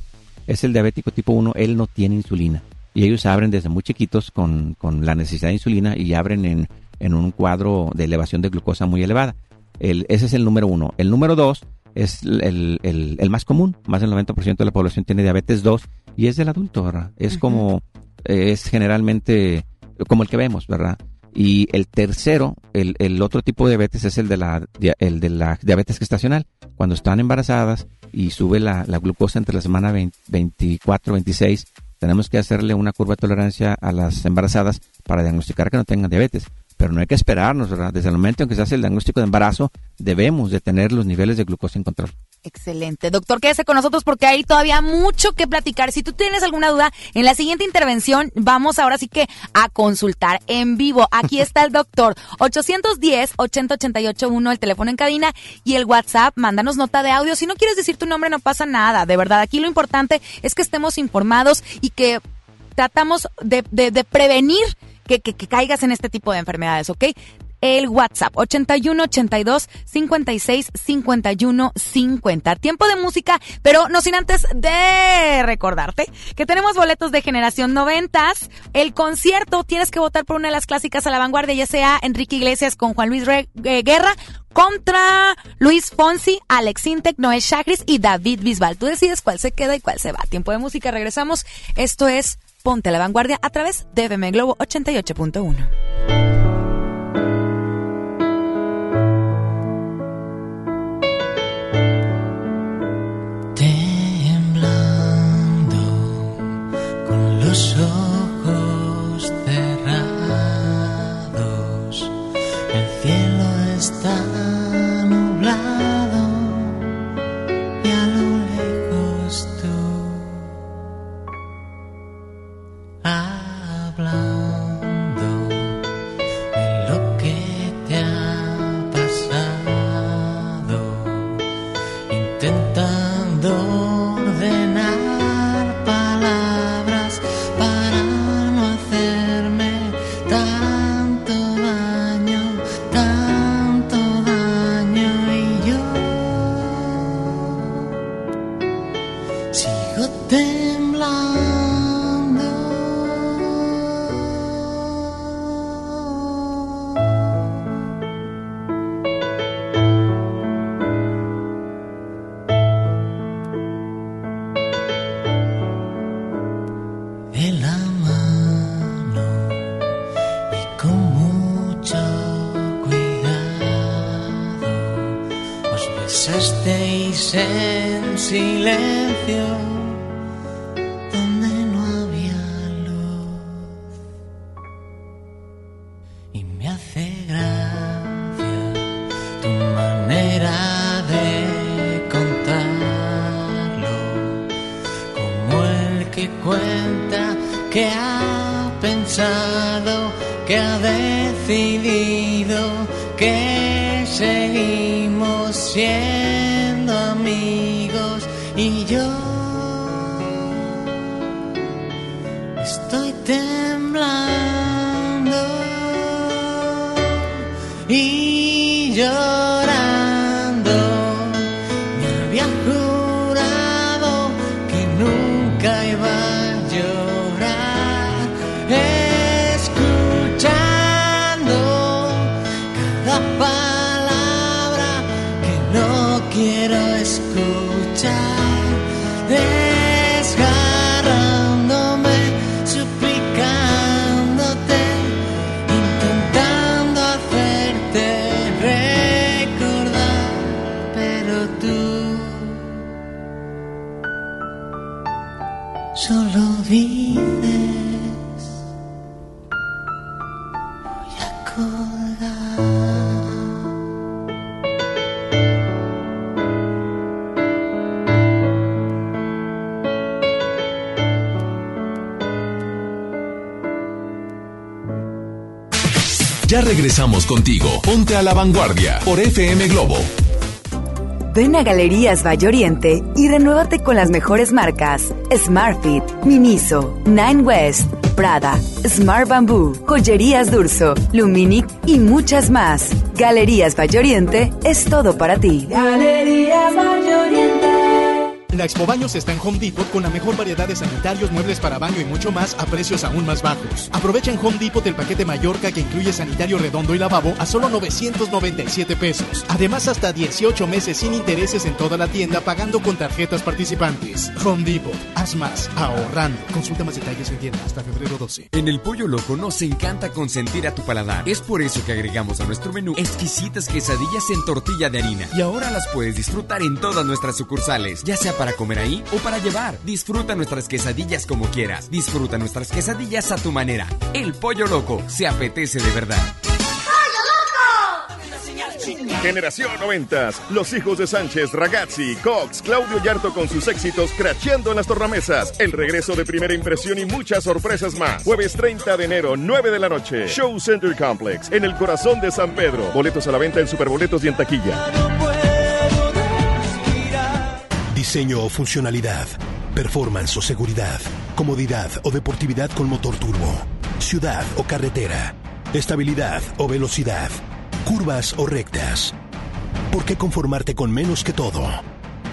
Es el diabético tipo 1, él no tiene insulina. Y ellos abren desde muy chiquitos con, con la necesidad de insulina y abren en, en un cuadro de elevación de glucosa muy elevada. El, ese es el número uno. El número dos es el, el- el más común. Más del 90% de la población tiene diabetes 2 y es del adulto, ¿verdad? Es como, es generalmente como el que vemos, ¿verdad? Y el tercero, el, otro tipo de diabetes es el de la, el de la diabetes gestacional. Cuando están embarazadas y sube la, la glucosa entre la semana 20 24, 26, tenemos que hacerle una curva de tolerancia a las embarazadas para diagnosticar que no tengan diabetes. Pero no hay que esperarnos, ¿verdad? Desde el momento en que se hace el diagnóstico de embarazo, debemos de tener los niveles de glucosa en control. Excelente. Doctor, quédese con nosotros porque hay todavía mucho que platicar. Si tú tienes alguna duda, en la siguiente intervención vamos ahora sí que a consultar en vivo. Aquí está el doctor. 810-80881, el teléfono en cabina y el WhatsApp. Mándanos nota de audio. Si no quieres decir tu nombre, no pasa nada. De verdad, aquí lo importante es que estemos informados y que tratamos de, de- de prevenir que, que- que caigas en este tipo de enfermedades, ¿ok? El WhatsApp 81 82 56 51 50. Tiempo de música, pero no sin antes de recordarte que tenemos boletos de generación noventas. El concierto tienes que votar por una de las clásicas a la vanguardia, ya sea Enrique Iglesias con Juan Luis Re- eh, Guerra contra Luis Fonsi, Alex Intec, Noé Chagris y David Bisbal. Tú decides cuál se queda y cuál se va. Tiempo de música, regresamos. Esto es Ponte a la vanguardia a través de FM Globo 88.1. con los os besasteis en silencio donde no había luz. Y me hace gracia tu manera de contarlo como el que cuenta que ha pensado, que ha decidido que seguimos siendo Contigo. Ponte a la vanguardia por FM Globo. Ven a Galerías Valle Oriente y renuévate con las mejores marcas Smartfit, Miniso, Nine West, Prada, Smart Bamboo, Joyerías Durso, Luminic y muchas más. Galerías Valle Oriente es todo para ti. Galerías. La Expo Baños está en Home Depot con la mejor variedad de sanitarios, muebles para baño y mucho más a precios aún más bajos. Aprovecha en Home Depot el paquete Mallorca que incluye sanitario redondo y lavabo a solo 997 pesos. Además, hasta 18 meses sin intereses en toda la tienda pagando con tarjetas participantes. Home Depot, haz más, ahorrando. Consulta más detalles en tienda hasta febrero 12. En el Pollo Loco nos encanta consentir a tu paladar. Es por eso que agregamos a nuestro menú exquisitas quesadillas en tortilla de harina. Y ahora las puedes disfrutar en todas nuestras sucursales, ya sea para comer ahí o para llevar. Disfruta nuestras quesadillas como quieras. Disfruta nuestras quesadillas a tu manera. El Pollo Loco se apetece de verdad. Generación 90. Los hijos de Sánchez, Ragazzi, Cox, Claudio Yarto con sus éxitos cracheando en las tornamesas. El regreso de primera impresión y muchas sorpresas más. Jueves 30 de enero, 9 de la noche. Show Center Complex, en el corazón de San Pedro. Boletos a la venta en Superboletos y en taquilla. Diseño o funcionalidad, performance o seguridad, comodidad o deportividad con motor turbo, ciudad o carretera, estabilidad o velocidad, curvas o rectas. ¿Por qué conformarte con menos que todo?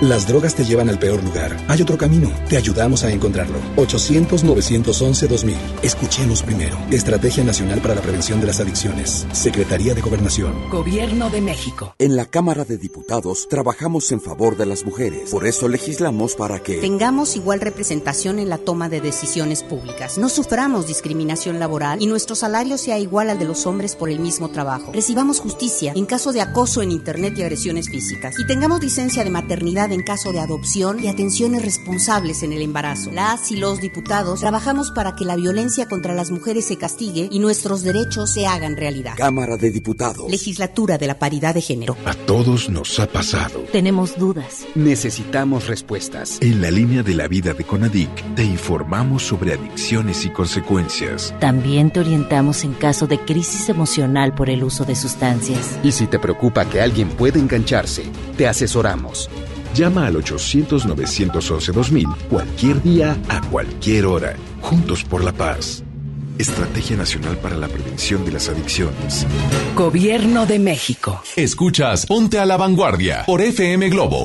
Las drogas te llevan al peor lugar. Hay otro camino. Te ayudamos a encontrarlo. 800-911-2000. Escuchemos primero. Estrategia Nacional para la Prevención de las Adicciones. Secretaría de Gobernación. Gobierno de México. En la Cámara de Diputados trabajamos en favor de las mujeres. Por eso legislamos para que Tengamos igual representación en la toma de decisiones públicas. No suframos discriminación laboral y nuestro salario sea igual al de los hombres por el mismo trabajo. Recibamos justicia en caso de acoso en Internet y agresiones físicas. Y tengamos licencia de maternidad en caso de adopción y atenciones responsables en el embarazo. Las y los diputados trabajamos para que la violencia contra las mujeres se castigue y nuestros derechos se hagan realidad. Cámara de Diputados. Legislatura de la Paridad de Género. A todos nos ha pasado. Tenemos dudas. Necesitamos respuestas. En la línea de la vida de Conadic te informamos sobre adicciones y consecuencias. También te orientamos en caso de crisis emocional por el uso de sustancias. Y si te preocupa que alguien pueda engancharse, te asesoramos. Llama al 800-911-2000 cualquier día, a cualquier hora. Juntos por la paz. Estrategia Nacional para la Prevención de las Adicciones. Gobierno de México. Escuchas Ponte a la Vanguardia por FM Globo.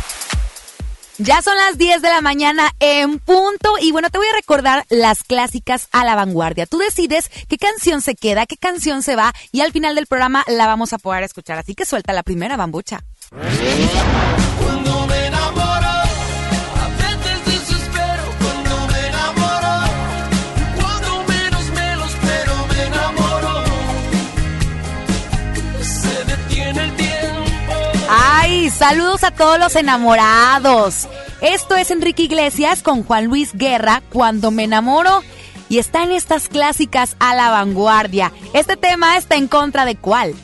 Ya son las 10 de la mañana en punto y bueno, te voy a recordar las clásicas a la vanguardia. Tú decides qué canción se queda, qué canción se va y al final del programa la vamos a poder escuchar. Así que suelta la primera bambucha. Saludos a todos los enamorados. Esto es Enrique Iglesias con Juan Luis Guerra, Cuando me enamoro. Y está en estas clásicas a la vanguardia. Este tema está en contra de cuál.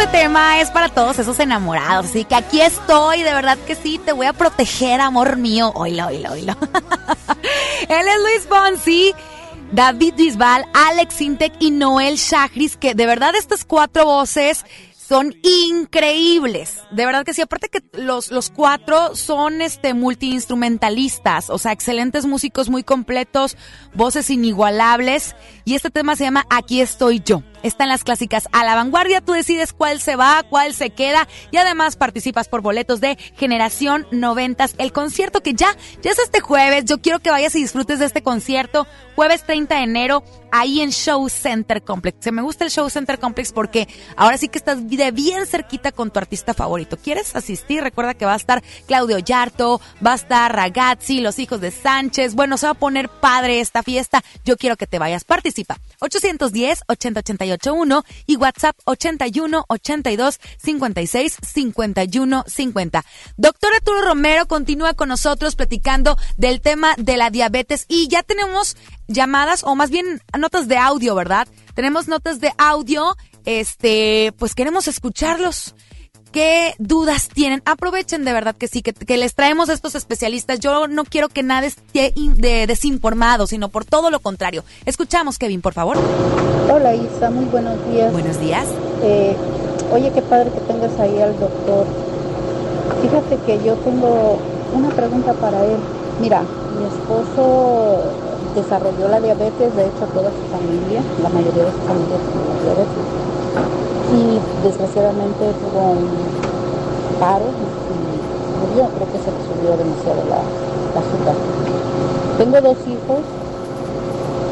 Este tema es para todos esos enamorados. Así que aquí estoy, de verdad que sí, te voy a proteger, amor mío. Oilo, oilo, oilo. Él es Luis Fonsi. David Bisbal, Alex Intec y Noel Shahris, que de verdad estas cuatro voces son increíbles. De verdad que sí, aparte que los, los cuatro son este multiinstrumentalistas, o sea, excelentes músicos muy completos, voces inigualables. Y este tema se llama Aquí estoy yo. están las clásicas a la vanguardia. Tú decides cuál se va, cuál se queda y además participas por boletos de Generación 90, el concierto que ya, ya es este jueves. Yo quiero que vayas y disfrutes de este concierto. Jueves 30 de enero, ahí en Show Center Complex. Se me gusta el Show Center Complex porque ahora sí que estás de bien cerquita con tu artista favorito. ¿Quieres asistir? Recuerda que va a estar Claudio Yarto, va a estar Ragazzi, los hijos de Sánchez. Bueno, se va a poner padre esta fiesta. Yo quiero que te vayas. Participa. 810 80881 y WhatsApp 81 82 56 51 50. Doctor Arturo Romero continúa con nosotros platicando del tema de la diabetes y ya tenemos llamadas o más bien notas de audio, ¿verdad? Tenemos notas de audio, este, pues queremos escucharlos. ¿Qué dudas tienen? Aprovechen de verdad que sí, que, les traemos a estos especialistas. Yo no quiero que nadie esté de desinformado, sino por todo lo contrario. Escuchamos, Kevin, por favor. Hola Isa, muy buenos días. Buenos días. Eh, oye, qué padre que tengas ahí al doctor. Fíjate que yo tengo una pregunta para él. Mira, mi esposo desarrolló la diabetes, de hecho toda su familia, la mayoría de su familia tiene diabetes. Y desgraciadamente tuvo un paro y murió, creo que se le subió demasiado la, azúcar. Tengo dos hijos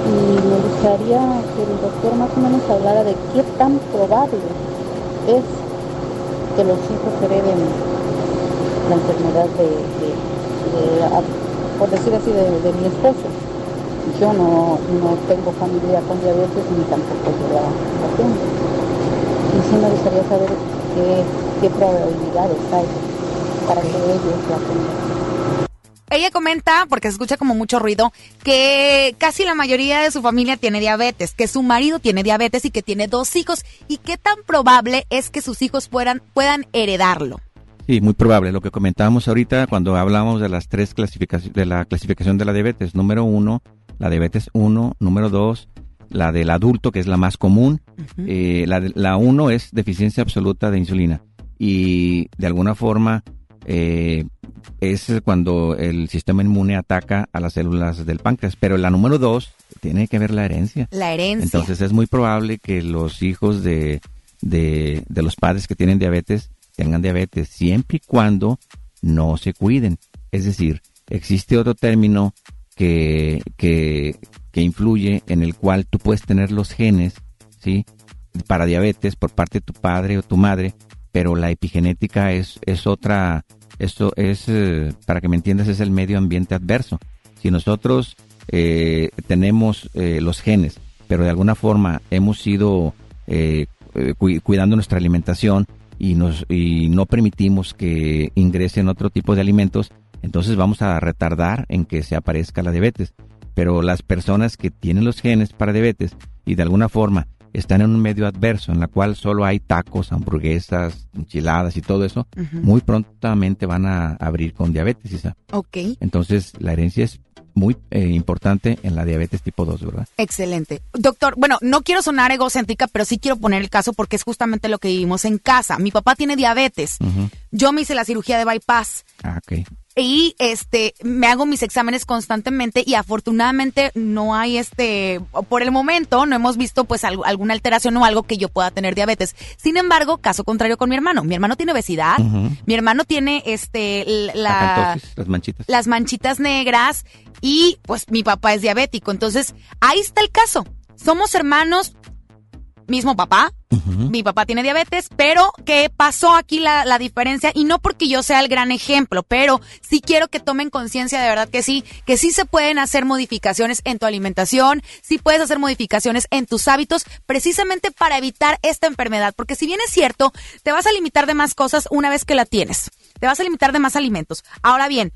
y me gustaría que el doctor más o menos hablara de qué tan probable es que los hijos hereden la enfermedad de, por decir así, de mi esposo yo no, tengo familia con diabetes ni tampoco yo la, tengo. Y sí me gustaría saber qué, qué probabilidades hay para que ellos la tengan. Ella comenta, porque se escucha como mucho ruido, que casi la mayoría de su familia tiene diabetes, que su marido tiene diabetes y que tiene dos hijos. ¿Y qué tan probable es que sus hijos puedan, puedan heredarlo? Sí, muy probable. Lo que comentábamos ahorita cuando hablamos de las tres clasificaciones, de la clasificación de la diabetes. Número uno, la diabetes 1, número 2, la del adulto, que es la más común. Eh, la 1 es deficiencia absoluta de insulina. Y de alguna forma eh, es cuando el sistema inmune ataca a las células del páncreas. Pero la número 2 tiene que ver la herencia. La herencia. Entonces es muy probable que los hijos de, de, de los padres que tienen diabetes tengan diabetes, siempre y cuando no se cuiden. Es decir, existe otro término que, que, influye en el cual tú puedes tener los genes, ¿sí? Para diabetes por parte de tu padre o tu madre, pero la epigenética es, es otra, esto es, eh, para que me entiendas, es el medio ambiente adverso. Si nosotros eh, tenemos eh, los genes, pero de alguna forma hemos ido cuidando nuestra alimentación y, nos, y no permitimos que ingresen otro tipo de alimentos, entonces vamos a retardar en que se aparezca la diabetes. Pero las personas que tienen los genes para diabetes y de alguna forma están en un medio adverso en la cual solo hay tacos, hamburguesas, enchiladas y todo eso, muy prontamente van a abrir con diabetes, Ok. Entonces la herencia es muy eh, importante en la diabetes tipo 2, ¿verdad? Excelente. Doctor, bueno, no quiero sonar egocéntrica, pero sí quiero poner el caso porque es justamente lo que vivimos en casa. Mi papá tiene diabetes. Yo me hice la cirugía de bypass. Ah, ok y este me hago mis exámenes constantemente y afortunadamente no hay este por el momento no hemos visto pues alguna alteración o algo que yo pueda tener diabetes. Sin embargo, caso contrario con mi hermano, mi hermano tiene obesidad, mi hermano tiene este la, las manchitas. Las manchitas negras y pues mi papá es diabético, entonces ahí está el caso. Somos hermanos, mismo papá, mi papá tiene diabetes, pero ¿qué pasó aquí la, diferencia? Y no porque yo sea el gran ejemplo, pero sí quiero que tomen conciencia de verdad que sí, que sí se pueden hacer modificaciones en tu alimentación, sí puedes hacer modificaciones en tus hábitos, precisamente para evitar esta enfermedad, porque si bien es cierto, te vas a limitar de más cosas una vez que la tienes, te vas a limitar de más alimentos. Ahora bien,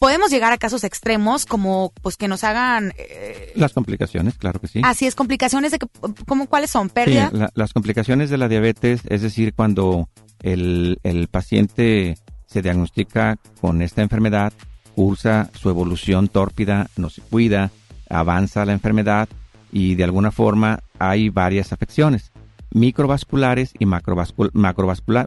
podemos llegar a casos extremos como pues que nos hagan eh, las complicaciones claro que sí. Así es complicaciones de que como cuáles son pérdida las complicaciones de la diabetes es decir cuando el, el paciente se diagnostica con esta enfermedad cursa su evolución tórpida no se cuida avanza la enfermedad y de alguna forma hay varias afecciones microvasculares y macrovascul macrovascular,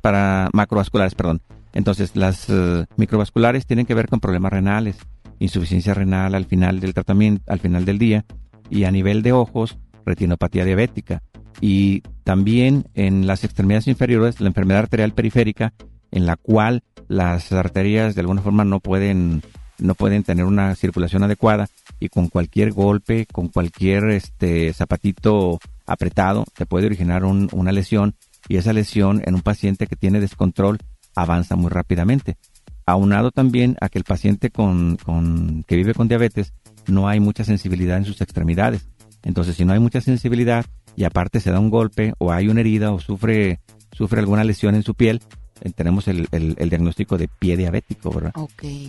para macrovasculares perdón entonces, las eh, microvasculares tienen que ver con problemas renales, insuficiencia renal al final del tratamiento, al final del día, y a nivel de ojos, retinopatía diabética. Y también en las extremidades inferiores, la enfermedad arterial periférica, en la cual las arterias de alguna forma no pueden, no pueden tener una circulación adecuada y con cualquier golpe, con cualquier este, zapatito apretado, se puede originar una lesión y esa lesión en un paciente que tiene descontrol avanza muy rápidamente. Aunado también a que el paciente con, con, que vive con diabetes no hay mucha sensibilidad en sus extremidades. Entonces, si no hay mucha sensibilidad y aparte se da un golpe o hay una herida o sufre, sufre alguna lesión en su piel, eh, tenemos el, el, diagnóstico de pie diabético, ¿verdad?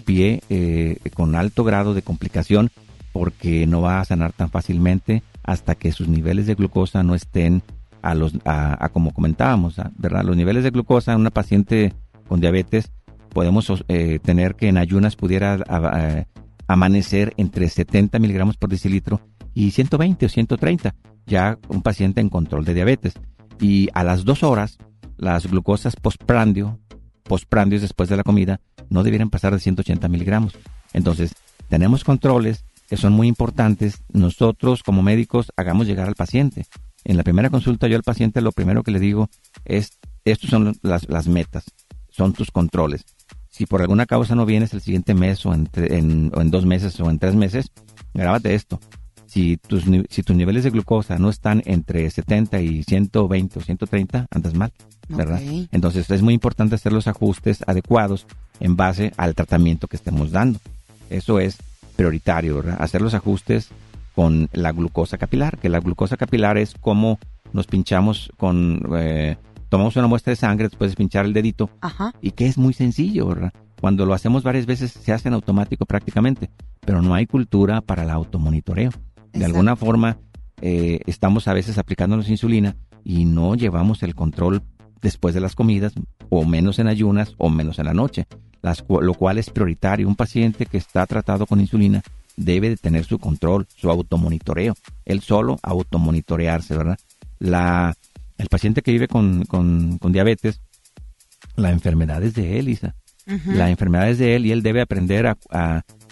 Pie eh, con alto grado de complicación porque no va a sanar tan fácilmente hasta que sus niveles de glucosa no estén a los a, como comentábamos, ¿verdad? Los niveles de glucosa en una paciente con diabetes podemos eh, tener que en ayunas pudiera amanecer entre 70 miligramos por decilitro y 120 o 130, ya un paciente en control de diabetes. Y a las dos horas, las glucosas postprandio, postprandios después de la comida, no debieran pasar de 180 miligramos. Entonces, tenemos controles que son muy importantes. Nosotros como médicos hagamos llegar al paciente. En la primera consulta yo al paciente lo primero que le digo es, estos son las metas, son tus controles. Si por alguna causa no vienes el siguiente mes o en, en, o en dos meses o en tres meses, grábate esto. Si tus, si tus niveles de glucosa no están entre 70 y 120 o 130, andas mal, ¿verdad? Entonces es muy importante hacer los ajustes adecuados en base al tratamiento que estemos dando. Eso es prioritario, ¿verdad? Hacer los ajustes con la glucosa capilar, que la glucosa capilar es como nos pinchamos con, eh, tomamos una muestra de sangre después de pinchar el dedito, y que es muy sencillo, ¿verdad? Cuando lo hacemos varias veces se hace en automático prácticamente, pero no hay cultura para el automonitoreo. De alguna forma eh, estamos a veces aplicándonos insulina y no llevamos el control después de las comidas, o menos en ayunas, o menos en la noche, lo cual es prioritario. Un paciente que está tratado con insulina debe de tener su control, su automonitoreo, él solo automonitorearse, ¿verdad? La, el paciente que vive con, con, diabetes, la enfermedad es de él, Isa. La enfermedad es de él y él debe aprender a,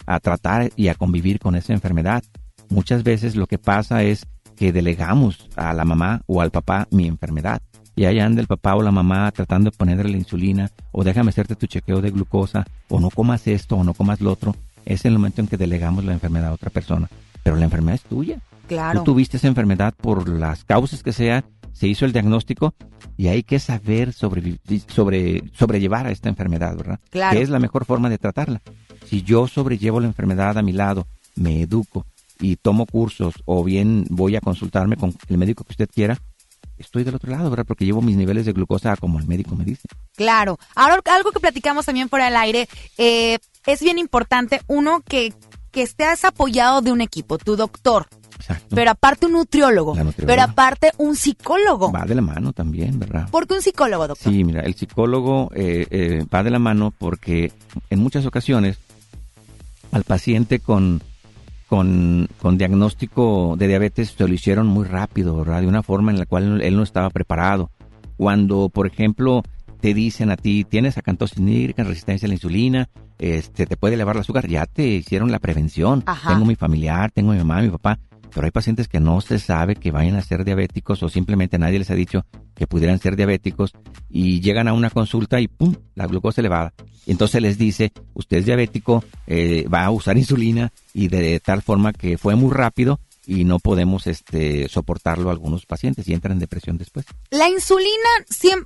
a, tratar y a convivir con esa enfermedad. Muchas veces lo que pasa es que delegamos a la mamá o al papá mi enfermedad. Y ahí anda el papá o la mamá tratando de ponerle la insulina, o déjame hacerte tu chequeo de glucosa, o no comas esto, o no comas lo otro es el momento en que delegamos la enfermedad a otra persona. Pero la enfermedad es tuya. Claro. Tú tuviste esa enfermedad por las causas que sean, se hizo el diagnóstico y hay que saber sobre, sobre, sobrellevar a esta enfermedad, ¿verdad? Claro. Que es la mejor forma de tratarla. Si yo sobrellevo la enfermedad a mi lado, me educo y tomo cursos o bien voy a consultarme con el médico que usted quiera, estoy del otro lado, ¿verdad? Porque llevo mis niveles de glucosa como el médico me dice. Claro. Ahora, algo que platicamos también fuera del aire, eh, es bien importante, uno, que, que estés apoyado de un equipo, tu doctor. Pero aparte un nutriólogo, pero aparte un psicólogo. Va de la mano también, ¿verdad? ¿Por qué un psicólogo, doctor? Sí, mira, el psicólogo eh, eh, va de la mano porque en muchas ocasiones al paciente con, con, con, diagnóstico de diabetes se lo hicieron muy rápido, ¿verdad? De una forma en la cual él no estaba preparado. Cuando, por ejemplo, te dicen a ti, tienes acantosis nígrica, resistencia a la insulina, este, te puede elevar el azúcar, ya te hicieron la prevención. Tengo mi familiar, tengo mi mamá, mi papá, pero hay pacientes que no se sabe que vayan a ser diabéticos o simplemente nadie les ha dicho que pudieran ser diabéticos y llegan a una consulta y ¡pum! la glucosa elevada. Entonces les dice, usted es diabético, eh, va a usar insulina y de tal forma que fue muy rápido y no podemos este soportarlo algunos pacientes y entran en depresión después. La insulina,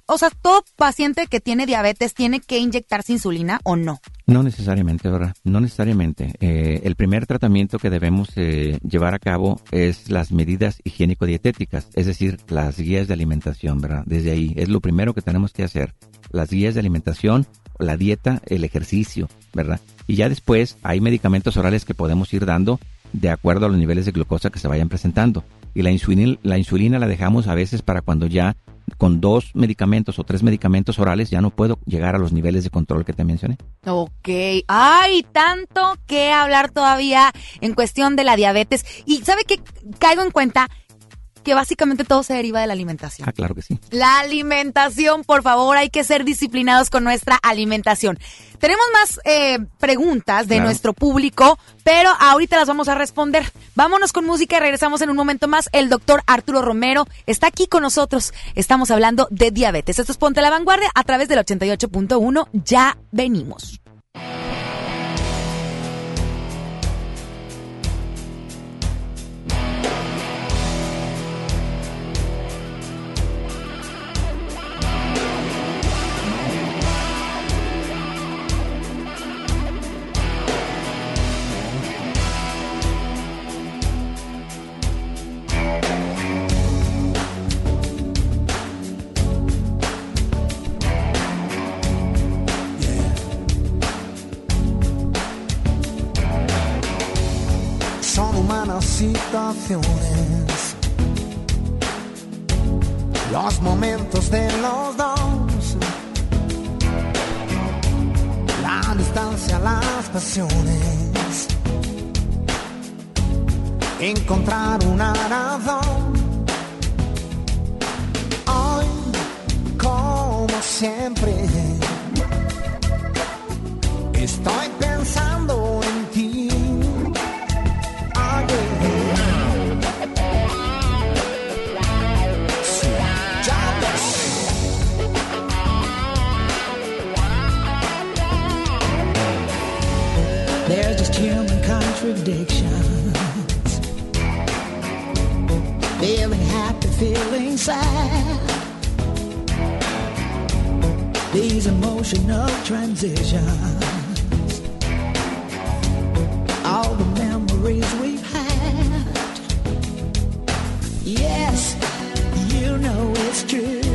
o sea, todo paciente que tiene diabetes tiene que inyectarse insulina o no? No necesariamente, ¿verdad? No necesariamente. Eh, el primer tratamiento que debemos eh, llevar a cabo es las medidas higiénico-dietéticas, es decir, las guías de alimentación, ¿verdad? Desde ahí es lo primero que tenemos que hacer. Las guías de alimentación, la dieta, el ejercicio, ¿verdad? Y ya después hay medicamentos orales que podemos ir dando de acuerdo a los niveles de glucosa que se vayan presentando. Y la insulina, la insulina la dejamos a veces para cuando ya con dos medicamentos o tres medicamentos orales ya no puedo llegar a los niveles de control que te mencioné. Ok, hay tanto que hablar todavía en cuestión de la diabetes. Y sabe que caigo en cuenta que básicamente todo se deriva de la alimentación. Ah, claro que sí. La alimentación, por favor, hay que ser disciplinados con nuestra alimentación. Tenemos más eh, preguntas de Claro. nuestro público, pero ahorita las vamos a responder. Vámonos con música y regresamos en un momento más. El doctor Arturo Romero está aquí con nosotros. Estamos hablando de diabetes. Esto es Ponte a la Vanguardia a través del 88.1. Ya venimos. Los momentos de los dos, la distancia, las pasiones, encontrar una razón. Hoy, como siempre, estoy pensando en ti. There's just human contradictions. Feeling happy, feeling sad. These emotional transitions. All the memories we've had. Yes, you know it's true.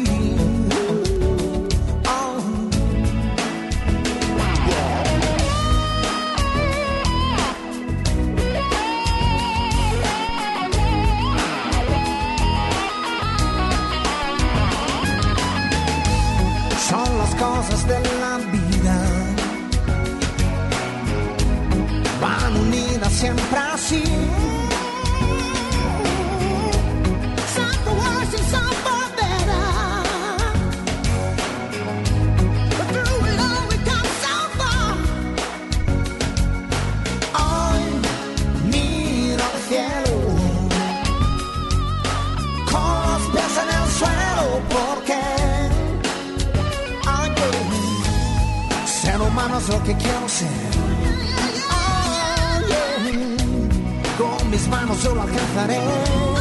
Cosas de la vida. Van unidas siempre así. Es lo que quiero ser. Con mis manos yo lo alcanzaré.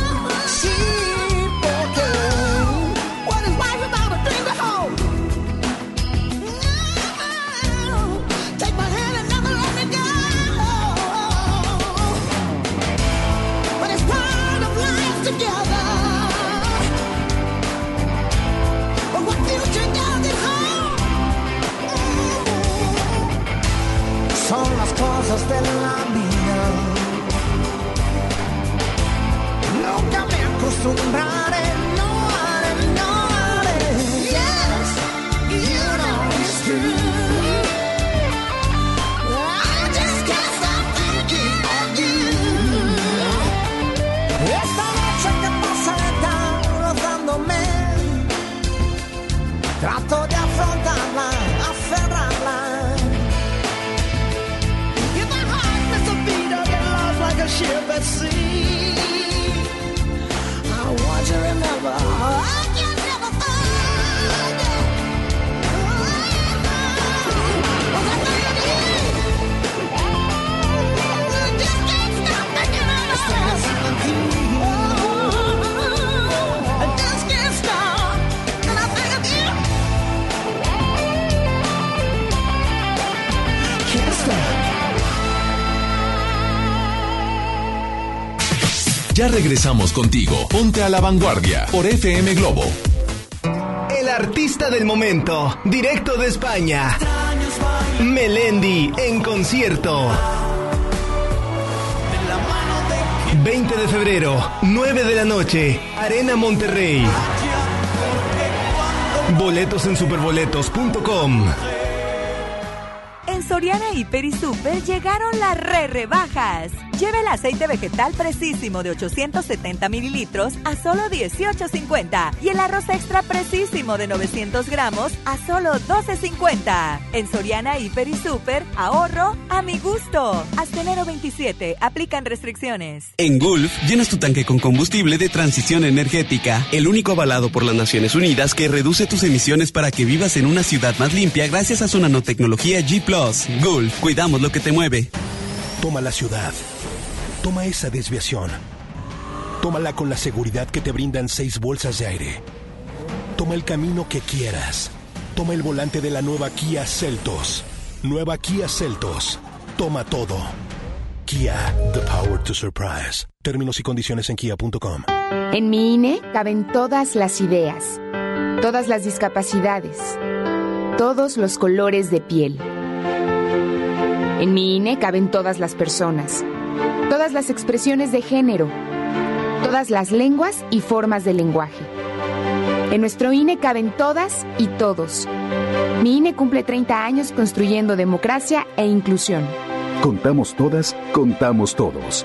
Cosas de Ya regresamos contigo. Ponte a la vanguardia por FM Globo. El artista del momento, directo de España. Melendi en concierto. 20 de febrero, 9 de la noche, Arena Monterrey. Boletos en superboletos.com. En Soriana Hiper y Super llegaron las re rebajas. Lleve el aceite vegetal precisísimo de 870 mililitros a solo 18.50 y el arroz extra precisísimo de 900 gramos a solo 12.50. En Soriana Hiper y Super, ahorro a mi gusto. Hasta enero 27, aplican restricciones. En Gulf, llenas tu tanque con combustible de transición energética, el único avalado por las Naciones Unidas que reduce tus emisiones para que vivas en una ciudad más limpia gracias a su nanotecnología G ⁇ Gulf, cuidamos lo que te mueve. Toma la ciudad. Toma esa desviación. Tómala con la seguridad que te brindan seis bolsas de aire. Toma el camino que quieras. Toma el volante de la nueva Kia Celtos. Nueva Kia Celtos. Toma todo. Kia, the power to surprise. Términos y condiciones en kia.com. En mi INE caben todas las ideas, todas las discapacidades, todos los colores de piel. En mi INE caben todas las personas, todas las expresiones de género, todas las lenguas y formas de lenguaje. En nuestro INE caben todas y todos. Mi INE cumple 30 años construyendo democracia e inclusión. Contamos todas, contamos todos.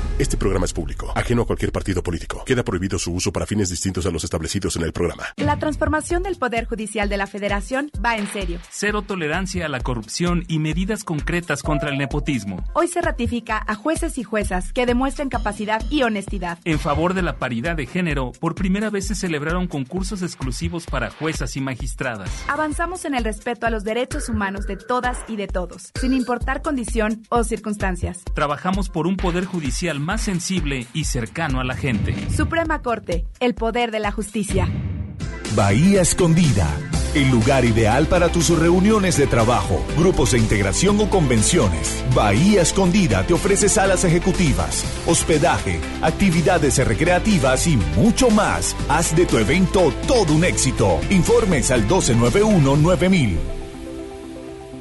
Este programa es público, ajeno a cualquier partido político. Queda prohibido su uso para fines distintos a los establecidos en el programa. La transformación del Poder Judicial de la Federación va en serio. Cero tolerancia a la corrupción y medidas concretas contra el nepotismo. Hoy se ratifica a jueces y juezas que demuestren capacidad y honestidad. En favor de la paridad de género, por primera vez se celebraron concursos exclusivos para juezas y magistradas. Avanzamos en el respeto a los derechos humanos de todas y de todos, sin importar condición o circunstancias. Trabajamos por un poder judicial más sensible y cercano a la gente. Suprema Corte, el poder de la justicia. Bahía Escondida, el lugar ideal para tus reuniones de trabajo, grupos de integración o convenciones. Bahía Escondida te ofrece salas ejecutivas, hospedaje, actividades recreativas y mucho más. Haz de tu evento todo un éxito. Informes al 1291-9000.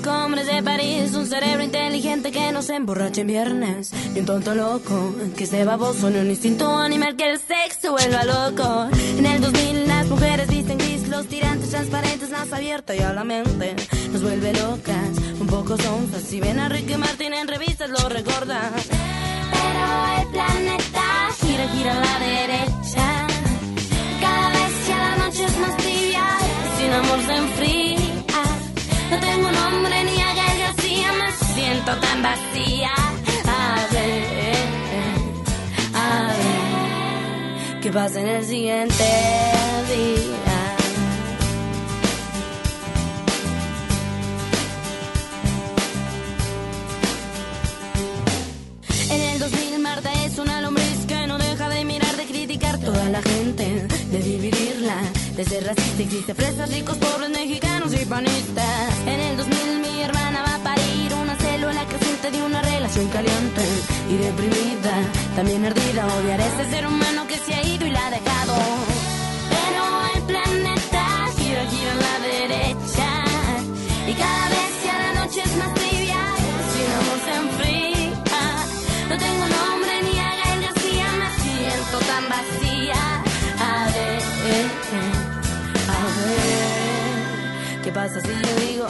2000 busco hombres de París, un cerebro inteligente que no se emborrache en viernes, ni un tonto loco que esté baboso, ni un instinto animal que el sexo vuelva loco. En el 2000 las mujeres visten gris, los tirantes transparentes, más abierta y a la mente nos vuelve locas, un poco sonzas. Si ven a Ricky Martin en revistas lo recordan. Pero el planeta gira, gira a la derecha. Cada vez que la noche es más tibia, sin amor se enfría nombre ni agradecía, me siento tan vacía. A ver, a ver, qué pasa en el siguiente día. En el 2000 Marta es una lombriz que no deja de mirar, de criticar toda la gente, de dividirla ser racista existe fresas, ricos, pobres, mexicanos y panistas. En el 2000 mi hermana va a parir una célula creciente de una relación caliente y deprimida. También ardida, odiar a ese ser humano que se ha ido y la ha dejado. ¿Qué pasa si yo digo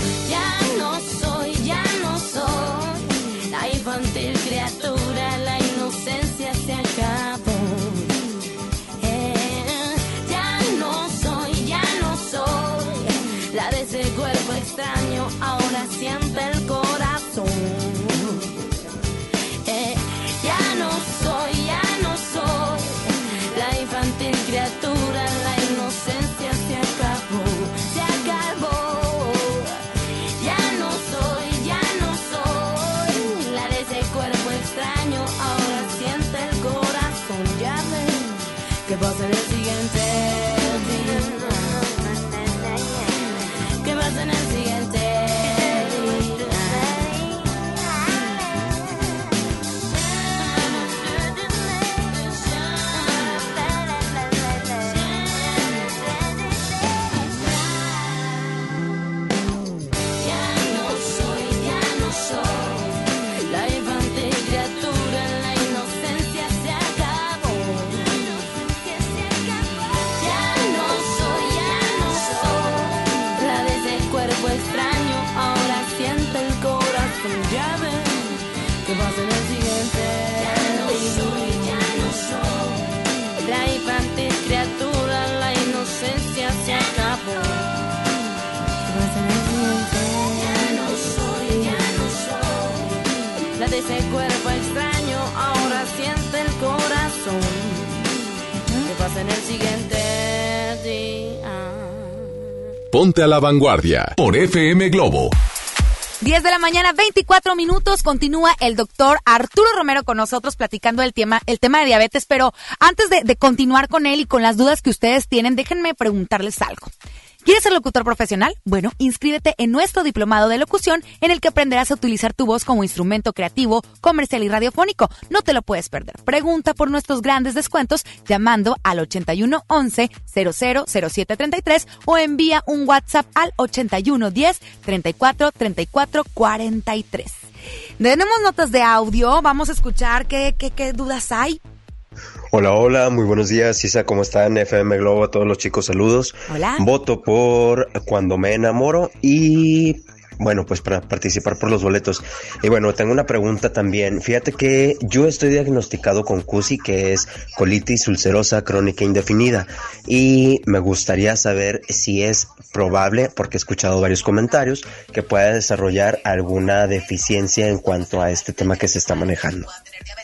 Ponte a la vanguardia por FM Globo. 10 de la mañana, 24 minutos. Continúa el doctor Arturo Romero con nosotros platicando el tema, el tema de diabetes. Pero antes de, de continuar con él y con las dudas que ustedes tienen, déjenme preguntarles algo. ¿Quieres ser locutor profesional? Bueno, inscríbete en nuestro diplomado de locución en el que aprenderás a utilizar tu voz como instrumento creativo, comercial y radiofónico. No te lo puedes perder. Pregunta por nuestros grandes descuentos llamando al 81 11 000733 o envía un WhatsApp al 81 10 34 34 43. Tenemos notas de audio. Vamos a escuchar qué, qué, qué dudas hay. Hola, hola, muy buenos días, Isa, ¿cómo están? FM Globo, a todos los chicos, saludos. Hola. Voto por Cuando me enamoro y bueno, pues para participar por los boletos. Y bueno, tengo una pregunta también. Fíjate que yo estoy diagnosticado con CUSI, que es colitis ulcerosa crónica indefinida. Y me gustaría saber si es probable, porque he escuchado varios comentarios, que pueda desarrollar alguna deficiencia en cuanto a este tema que se está manejando.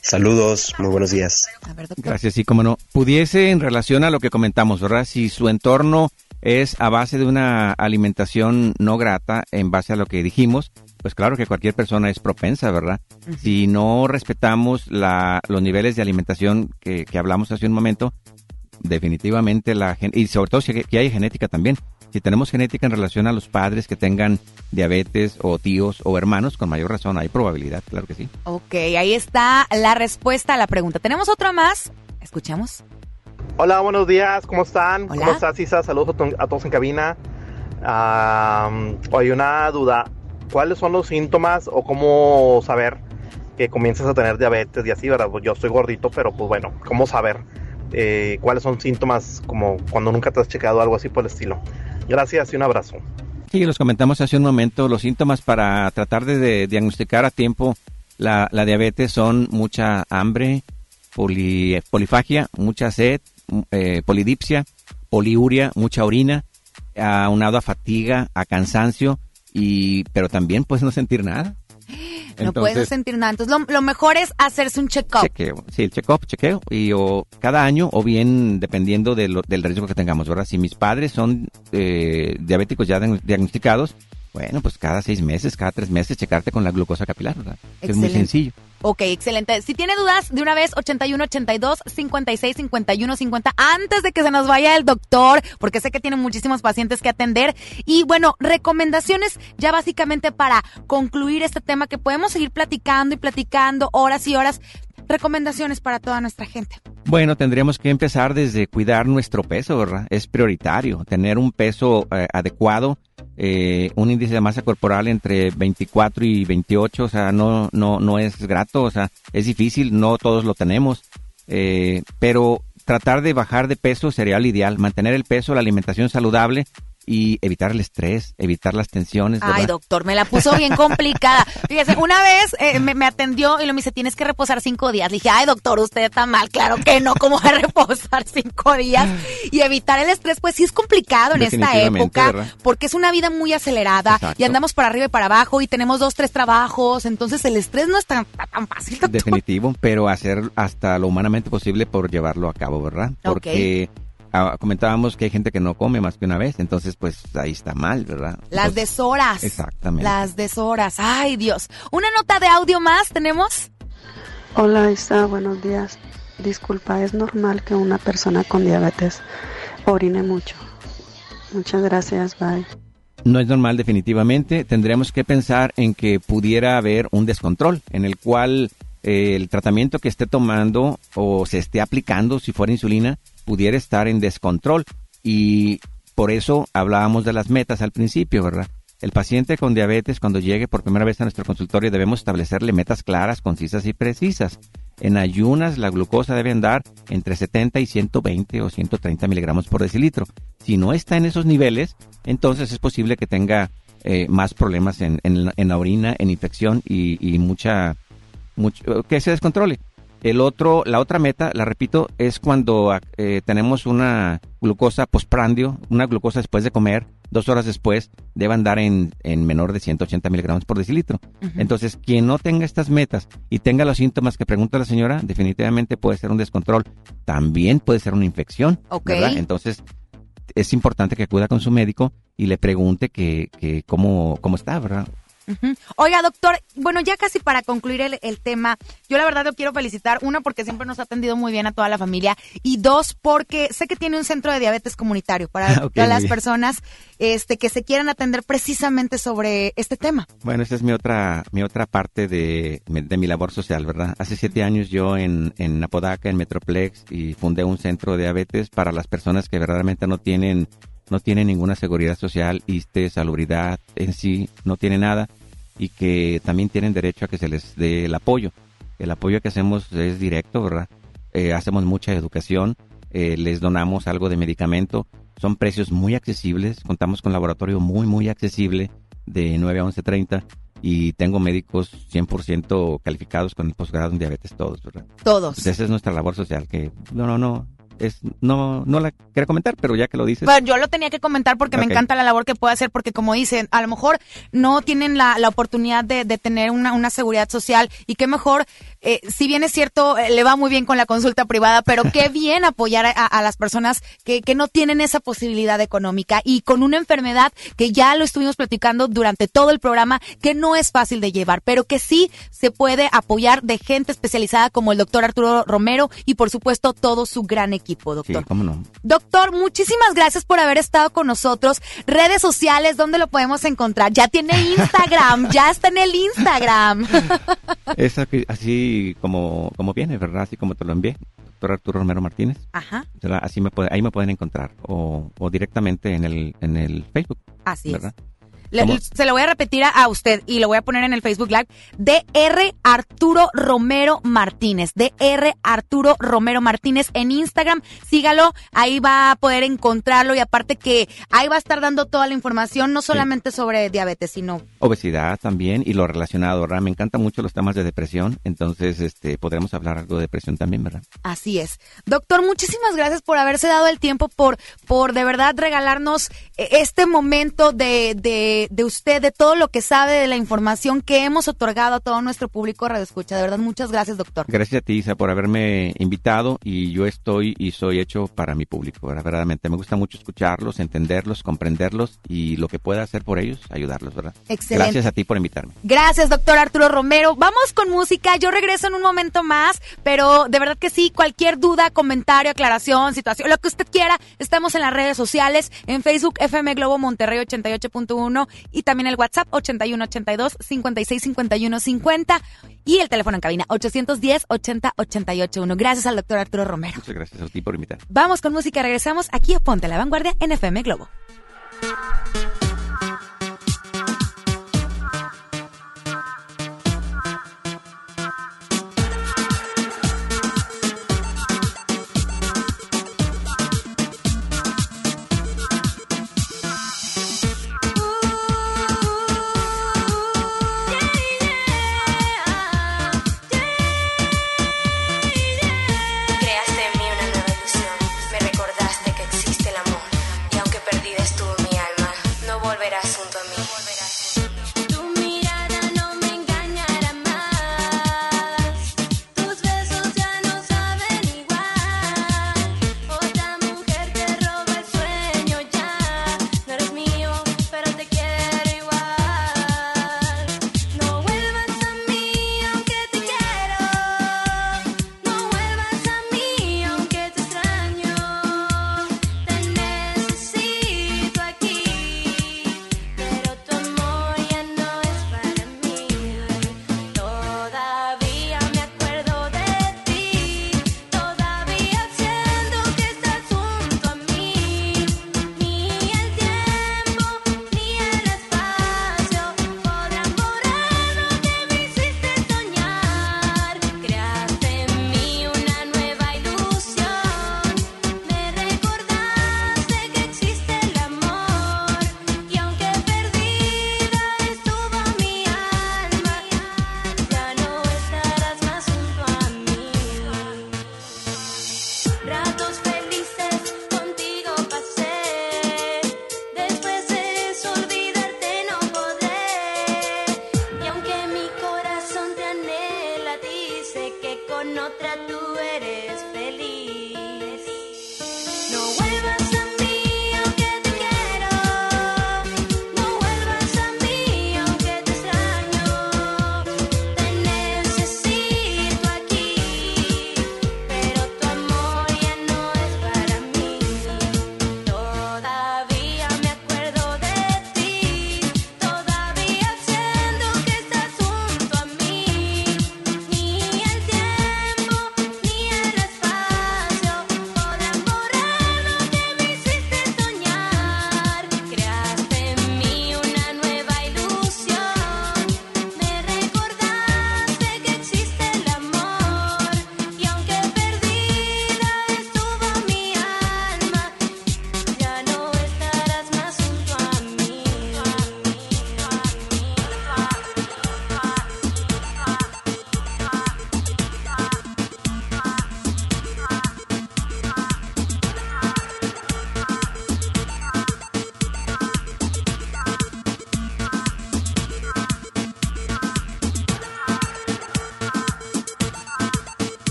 Saludos, muy buenos días. Gracias, sí, como no. Pudiese en relación a lo que comentamos, ¿verdad? Si su entorno es a base de una alimentación no grata, en base a lo que dijimos, pues claro que cualquier persona es propensa, ¿verdad? Si no respetamos la, los niveles de alimentación que, que hablamos hace un momento, definitivamente la y sobre todo si que hay genética también. Si tenemos genética en relación a los padres que tengan diabetes o tíos o hermanos, con mayor razón hay probabilidad, claro que sí. Ok, ahí está la respuesta a la pregunta. ¿Tenemos otra más? Escuchamos. Hola, buenos días, ¿cómo están? Hola. ¿Cómo estás, Isa? Saludos a, to- a todos en cabina. Ah, hay una duda. ¿Cuáles son los síntomas o cómo saber que comienzas a tener diabetes y así, verdad? Pues yo estoy gordito, pero pues bueno, ¿cómo saber eh, cuáles son síntomas como cuando nunca te has checado algo así por el estilo? Gracias y un abrazo. Sí, los comentamos hace un momento. Los síntomas para tratar de, de diagnosticar a tiempo la, la diabetes son mucha hambre, poli- polifagia, mucha sed, eh, polidipsia, poliuria, mucha orina, aunado a fatiga, a cansancio, y pero también puedes no sentir nada. no puedes sentir nada. Entonces, lo, lo mejor es hacerse un check-up. Chequeo, sí, el check-up, chequeo, y o cada año o bien dependiendo de lo- del riesgo que tengamos, ¿verdad? Si mis padres son eh, diabéticos ya diag- diagnosticados, Bueno, pues cada seis meses, cada tres meses, checarte con la glucosa capilar, ¿verdad? Es muy sencillo. Ok, excelente. Si tiene dudas, de una vez, 81 82 56 51 50, antes de que se nos vaya el doctor, porque sé que tiene muchísimos pacientes que atender. Y bueno, recomendaciones ya básicamente para concluir este tema que podemos seguir platicando y platicando horas y horas. Recomendaciones para toda nuestra gente. Bueno, tendríamos que empezar desde cuidar nuestro peso, ¿verdad? Es prioritario tener un peso eh, adecuado, eh, un índice de masa corporal entre 24 y 28, o sea, no, no, no es grato, o sea, es difícil, no todos lo tenemos, eh, pero tratar de bajar de peso sería lo ideal, mantener el peso, la alimentación saludable y evitar el estrés, evitar las tensiones, ¿verdad? Ay, doctor, me la puso bien complicada. Fíjese, una vez eh, me, me atendió y lo me dice, tienes que reposar cinco días. Le dije, ay, doctor, usted está mal. Claro que no, ¿cómo va a reposar cinco días? Y evitar el estrés, pues sí es complicado en esta época, ¿verdad? porque es una vida muy acelerada Exacto. y andamos para arriba y para abajo y tenemos dos, tres trabajos. Entonces el estrés no es tan, tan fácil, doctor. Definitivo, pero hacer hasta lo humanamente posible por llevarlo a cabo, ¿verdad? Porque ah, comentábamos que hay gente que no come más que una vez, entonces pues ahí está mal, ¿verdad? Las Entonces, deshoras. Exactamente. Las deshoras. Ay, Dios. Una nota de audio más tenemos. Hola Isa, buenos días. Disculpa, ¿es normal que una persona con diabetes orine mucho? Muchas gracias, bye. No es normal definitivamente. Tendremos que pensar en que pudiera haber un descontrol en el cual eh, el tratamiento que esté tomando o se esté aplicando, si fuera insulina, pudiera estar en descontrol. Y por eso hablábamos de las metas al principio, ¿verdad? El paciente con diabetes, cuando llegue por primera vez a nuestro consultorio, debemos establecerle metas claras, concisas y precisas. En ayunas, la glucosa debe andar entre 70 y 120 o 130 miligramos por decilitro. Si no está en esos niveles, entonces es posible que tenga eh, más problemas en, en la- orina, en infección y, mucha, que se descontrole. El otro, la otra meta, la repito, es cuando eh, tenemos una glucosa postprandio, una glucosa después de comer, dos horas después, debe andar en, en menor de 180 miligramos por decilitro. Entonces, quien no tenga estas metas y tenga los síntomas que pregunta la señora, definitivamente puede ser un descontrol. También puede ser una infección, Ok. ¿verdad? Entonces, es importante que acuda con su médico y le pregunte que, que cómo, cómo está, ¿verdad? Oiga, doctor, bueno, ya casi para concluir el, el tema, yo la verdad lo quiero felicitar, uno, porque siempre nos ha atendido muy bien a toda la familia, y dos, porque sé que tiene un centro de diabetes comunitario para Ok, todas muy las personas este, que se quieran atender precisamente sobre este tema. Bueno, esa es mi otra, mi otra parte de, de mi labor social, ¿verdad? Hace siete años yo en, en Apodaca, en Metroplex, y fundé un centro de diabetes para las personas que verdaderamente no tienen, no tienen ninguna seguridad social, ISTE, salubridad en sí, no tienen nada, y que también tienen derecho a que se les dé el apoyo. El apoyo que hacemos es directo, ¿verdad? Eh, hacemos mucha educación, eh, les donamos algo de medicamento, son precios muy accesibles, contamos con laboratorio muy, muy accesible de 9 a 11.30 y tengo médicos 100% calificados con el posgrado en diabetes todos, ¿verdad? Todos. Pues esa es nuestra labor social, que no, no, no, es, no, no la quería comentar, pero ya que lo dices. Bueno, yo lo tenía que comentar porque me encanta la labor que puede hacer, porque como dicen, a lo mejor no tienen la, la oportunidad de, de tener una, una seguridad social y qué mejor, eh, si bien es cierto, eh, le va muy bien con la consulta privada, pero qué bien apoyar a, a las personas que, que no tienen esa posibilidad económica y con una enfermedad que ya lo estuvimos platicando durante todo el programa, que no es fácil de llevar, pero que sí se puede apoyar de gente especializada como el doctor Arturo Romero y por supuesto todo su gran equipo, Sí, doctor. cómo no. Doctor, muchísimas gracias por haber estado con nosotros. Redes sociales, ¿dónde lo podemos encontrar? Ya tiene Instagram, ya está en el Instagram. Es aquí- así como, como viene, ¿verdad? Así como te lo envié, doctor Arturo Romero Martínez. Ajá, ¿verdad? Así me puede, ahí me pueden encontrar o, o directamente en el, en el Facebook. así es. Se lo voy a repetir a, a usted y lo voy a poner en el Facebook Live. DR Arturo Romero Martínez. DR Arturo Romero Martínez en Instagram. Sígalo, ahí va a poder encontrarlo y aparte que ahí va a estar dando toda la información, no solamente sobre diabetes, sino Obesidad también y lo relacionado, ¿verdad? Me encantan mucho los temas de depresión, entonces este podremos hablar algo de depresión también, ¿verdad? Así es. Doctor, muchísimas gracias por haberse dado el tiempo, por, por de verdad regalarnos eh, este momento de, de de, de usted, de todo lo que sabe, de la información que hemos otorgado a todo nuestro público Radio Escucha. De verdad, muchas gracias, doctor. Gracias a ti, Isa, por haberme invitado y yo estoy y soy hecho para mi público, ¿verdad? verdaderamente. Me gusta mucho escucharlos, entenderlos, comprenderlos y lo que pueda hacer por ellos, ayudarlos, ¿verdad? Excelente. Gracias a ti por invitarme. Gracias, doctor Arturo Romero. Vamos con música. Yo regreso en un momento más, pero de verdad que sí, cualquier duda, comentario, aclaración, situación, lo que usted quiera, estamos en las redes sociales, en Facebook FM Globo Monterrey 88.1 y también el WhatsApp 8182 565150 y el teléfono en cabina 810 80 881. Gracias al doctor Arturo Romero. Muchas gracias a ti por invitar. Vamos con música, regresamos aquí a Ponte la Vanguardia en FM Globo.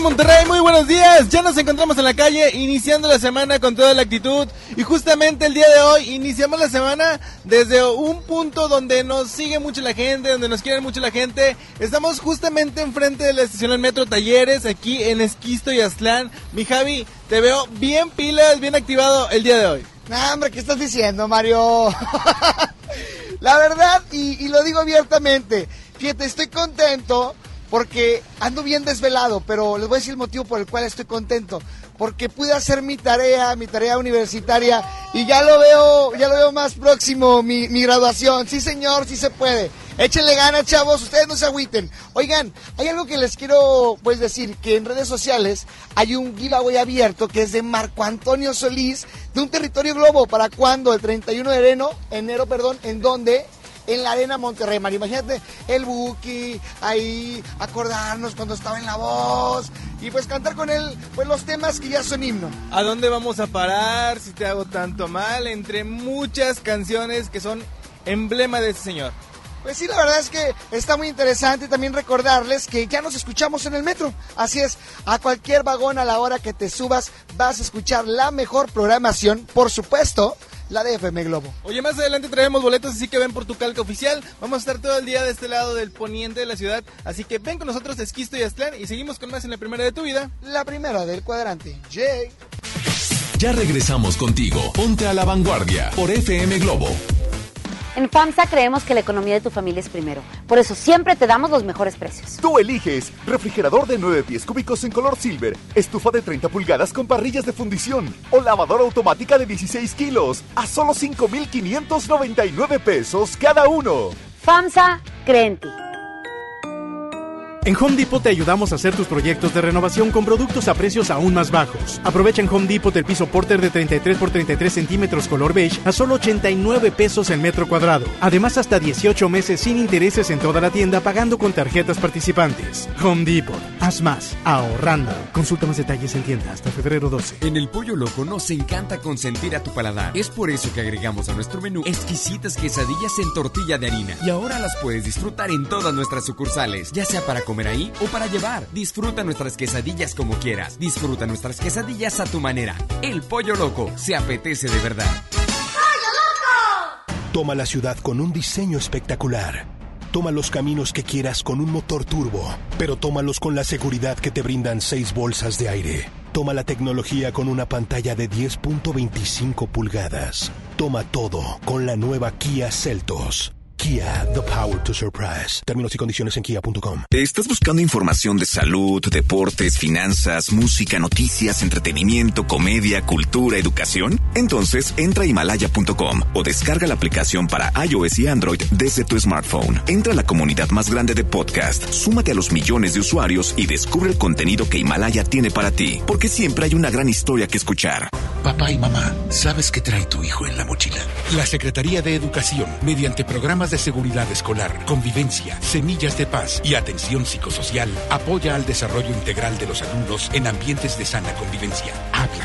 Monterrey, muy buenos días. Ya nos encontramos en la calle iniciando la semana con toda la actitud. Y justamente el día de hoy iniciamos la semana desde un punto donde nos sigue mucho la gente, donde nos quiere mucho la gente. Estamos justamente enfrente de la estación del Metro Talleres, aquí en Esquisto y Aztlán. Mi Javi, te veo bien pilas, bien activado el día de hoy. Nah, hombre, ¿qué estás diciendo, Mario? La verdad, y, y lo digo abiertamente, fíjate, estoy contento porque ando bien desvelado, pero les voy a decir el motivo por el cual estoy contento. porque pude hacer mi tarea, mi tarea universitaria y ya lo veo, ya lo veo más próximo mi, graduación. Sí, señor, sí se puede. Échenle ganas, chavos, ustedes no se agüiten. Oigan, hay algo que les quiero pues decir, que en redes sociales hay un giveaway abierto que es de Marco Antonio Solís de un territorio globo. ¿Para cuándo? El 31 de enero, enero, perdón, ¿en dónde? En la Arena Monterrey, Mario. Imagínate el Buki, ahí acordarnos cuando estaba en la voz y pues cantar con él pues los temas que ya son himno. ¿A dónde vamos a parar si te hago tanto mal? Entre muchas canciones que son emblema de ese señor. Pues sí, la verdad es que está muy interesante también recordarles que ya nos escuchamos en el metro. Así es, a cualquier vagón a la hora que te subas vas a escuchar la mejor programación, por supuesto, la de FM Globo. Oye, más adelante traemos boletos, así que ven por tu calca oficial. Vamos a estar todo el día de este lado del poniente de la ciudad, así que ven con nosotros Esquisto y Aztlán y seguimos con más en la primera de tu vida. La primera del cuadrante. Jay. Ya regresamos contigo. Ponte a la vanguardia por FM Globo. En FAMSA creemos que la economía de tu familia es primero. Por eso siempre te damos los mejores precios. Tú eliges refrigerador de 9 pies cúbicos en color silver, estufa de 30 pulgadas con parrillas de fundición o lavadora automática de 16 kilos a solo 5,599 pesos cada uno. FAMSA cree en ti. En Home Depot te ayudamos a hacer tus proyectos de renovación con productos a precios aún más bajos. Aprovecha en Home Depot el piso Porter de 33 por 33 centímetros color beige a solo 89 pesos el metro cuadrado. Además, hasta 18 meses sin intereses en toda la tienda pagando con tarjetas participantes. Home Depot. Haz más. Ahorrando. Consulta más detalles en tienda hasta febrero 12. En el Pollo Loco nos encanta consentir a tu paladar. Es por eso que agregamos a nuestro menú exquisitas quesadillas en tortilla de harina. Y ahora las puedes disfrutar en todas nuestras sucursales, ya sea para comer ahí o para llevar. Disfruta nuestras quesadillas como quieras. Disfruta nuestras quesadillas a tu manera. El Pollo Loco se apetece de verdad. Toma la ciudad con un diseño espectacular. Toma los caminos que quieras con un motor turbo, pero tómalos con la seguridad que te brindan seis bolsas de aire. Toma la tecnología con una pantalla de 10.25 pulgadas. Toma todo con la nueva Kia Celtos. Kia, the power to surprise. Términos y condiciones en kia.com. ¿Estás buscando información de salud, deportes, finanzas, música, noticias, entretenimiento, comedia, cultura, educación? Entonces entra a himalaya.com o descarga la aplicación para iOS y Android desde tu smartphone. Entra a la comunidad más grande de podcast, súmate a los millones de usuarios y descubre el contenido que Himalaya tiene para ti, porque siempre hay una gran historia que escuchar. Papá y mamá, ¿sabes qué trae tu hijo en la mochila? La Secretaría de Educación, mediante programas de seguridad escolar, convivencia, semillas de paz y atención psicosocial, apoya al desarrollo integral de los alumnos en ambientes de sana convivencia.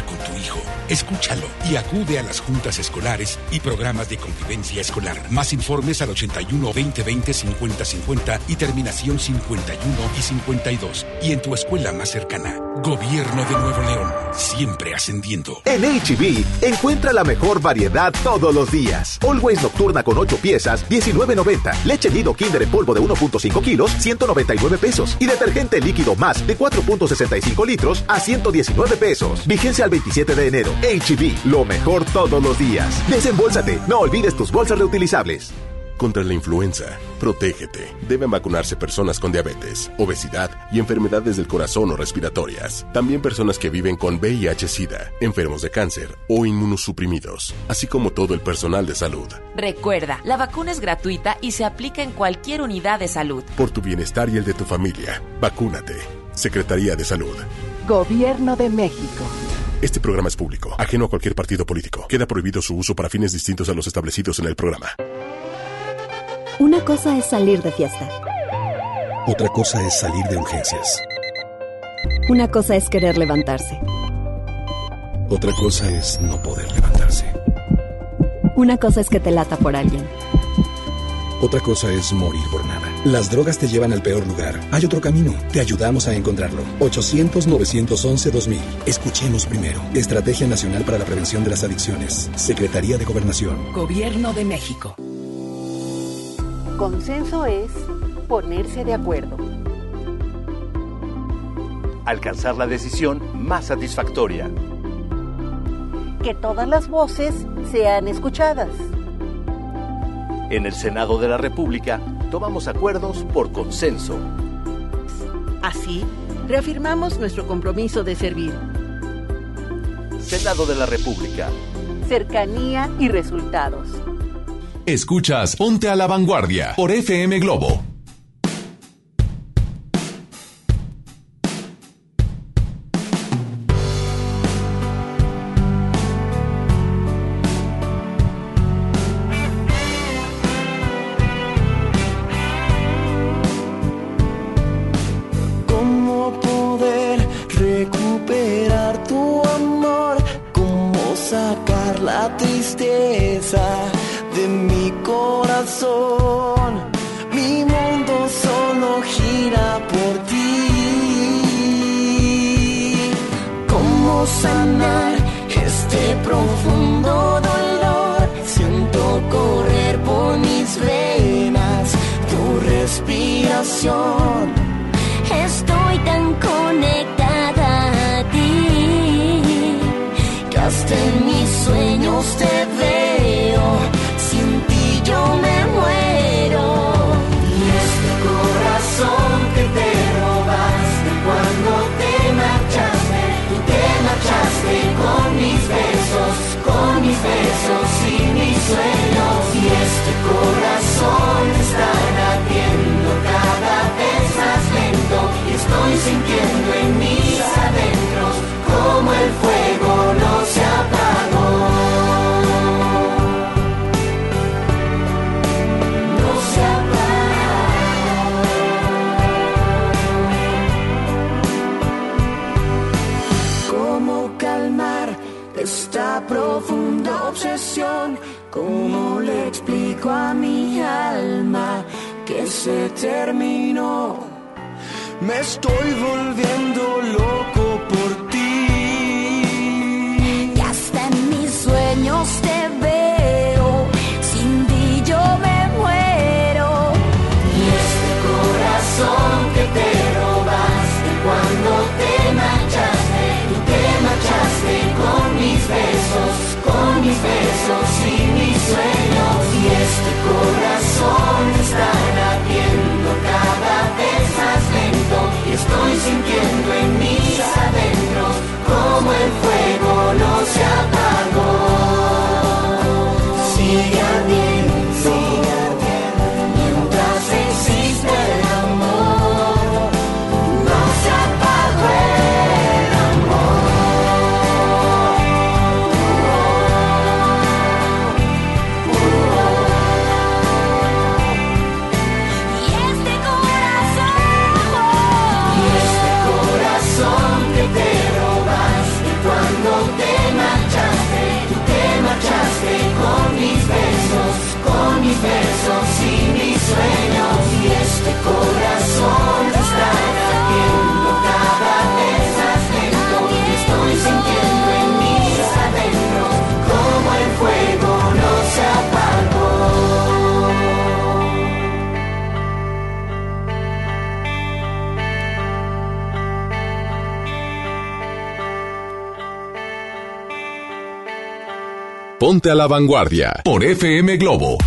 Con tu hijo, escúchalo y acude a las juntas escolares y programas de convivencia escolar. Más informes al 81 2020 50 50 y terminación 51 y 52. Y en tu escuela más cercana. Gobierno de Nuevo León, siempre ascendiendo. En HB, encuentra la mejor variedad todos los días. Always Nocturna con 8 piezas, 19.90. Leche Nido Kinder en polvo de 1.5 kilos, 199 pesos. Y detergente líquido más de 4.65 litros a 119 pesos. Vigencia al 27 de enero. HB, lo mejor todos los días. Desembolsate, no olvides tus bolsas reutilizables. Contra la influenza, protégete. Deben vacunarse personas con diabetes, obesidad y enfermedades del corazón o respiratorias. También personas que viven con VIH-Sida, enfermos de cáncer o inmunosuprimidos, así como todo el personal de salud. Recuerda, la vacuna es gratuita y se aplica en cualquier unidad de salud. Por tu bienestar y el de tu familia, vacúnate. Secretaría de Salud. Gobierno de México. Este programa es público, ajeno a cualquier partido político. Queda prohibido su uso para fines distintos a los establecidos en el programa. Una cosa es salir de fiesta. Otra cosa es salir de urgencias. Una cosa es querer levantarse. Otra cosa es no poder levantarse. Una cosa es que te lata por alguien. Otra cosa es morir por nada. Las drogas te llevan al peor lugar. Hay otro camino. Te ayudamos a encontrarlo. 800-911-2000. Escuchemos primero. Estrategia Nacional para la Prevención de las Adicciones. Secretaría de Gobernación. Gobierno de México. Consenso es ponerse de acuerdo. Alcanzar la decisión más satisfactoria. Que todas las voces sean escuchadas. En el Senado de la República tomamos acuerdos por consenso. Así, reafirmamos nuestro compromiso de servir. Senado de la República. Cercanía y resultados. Escuchas Ponte a la Vanguardia por FM Globo. A mi alma que se terminó? Me estoy volviendo loco por corazón está latiendo cada vez más lento y estoy sintiendo en mis adentros como el fuego no se apagó. Ponte a la Vanguardia por FM Globo.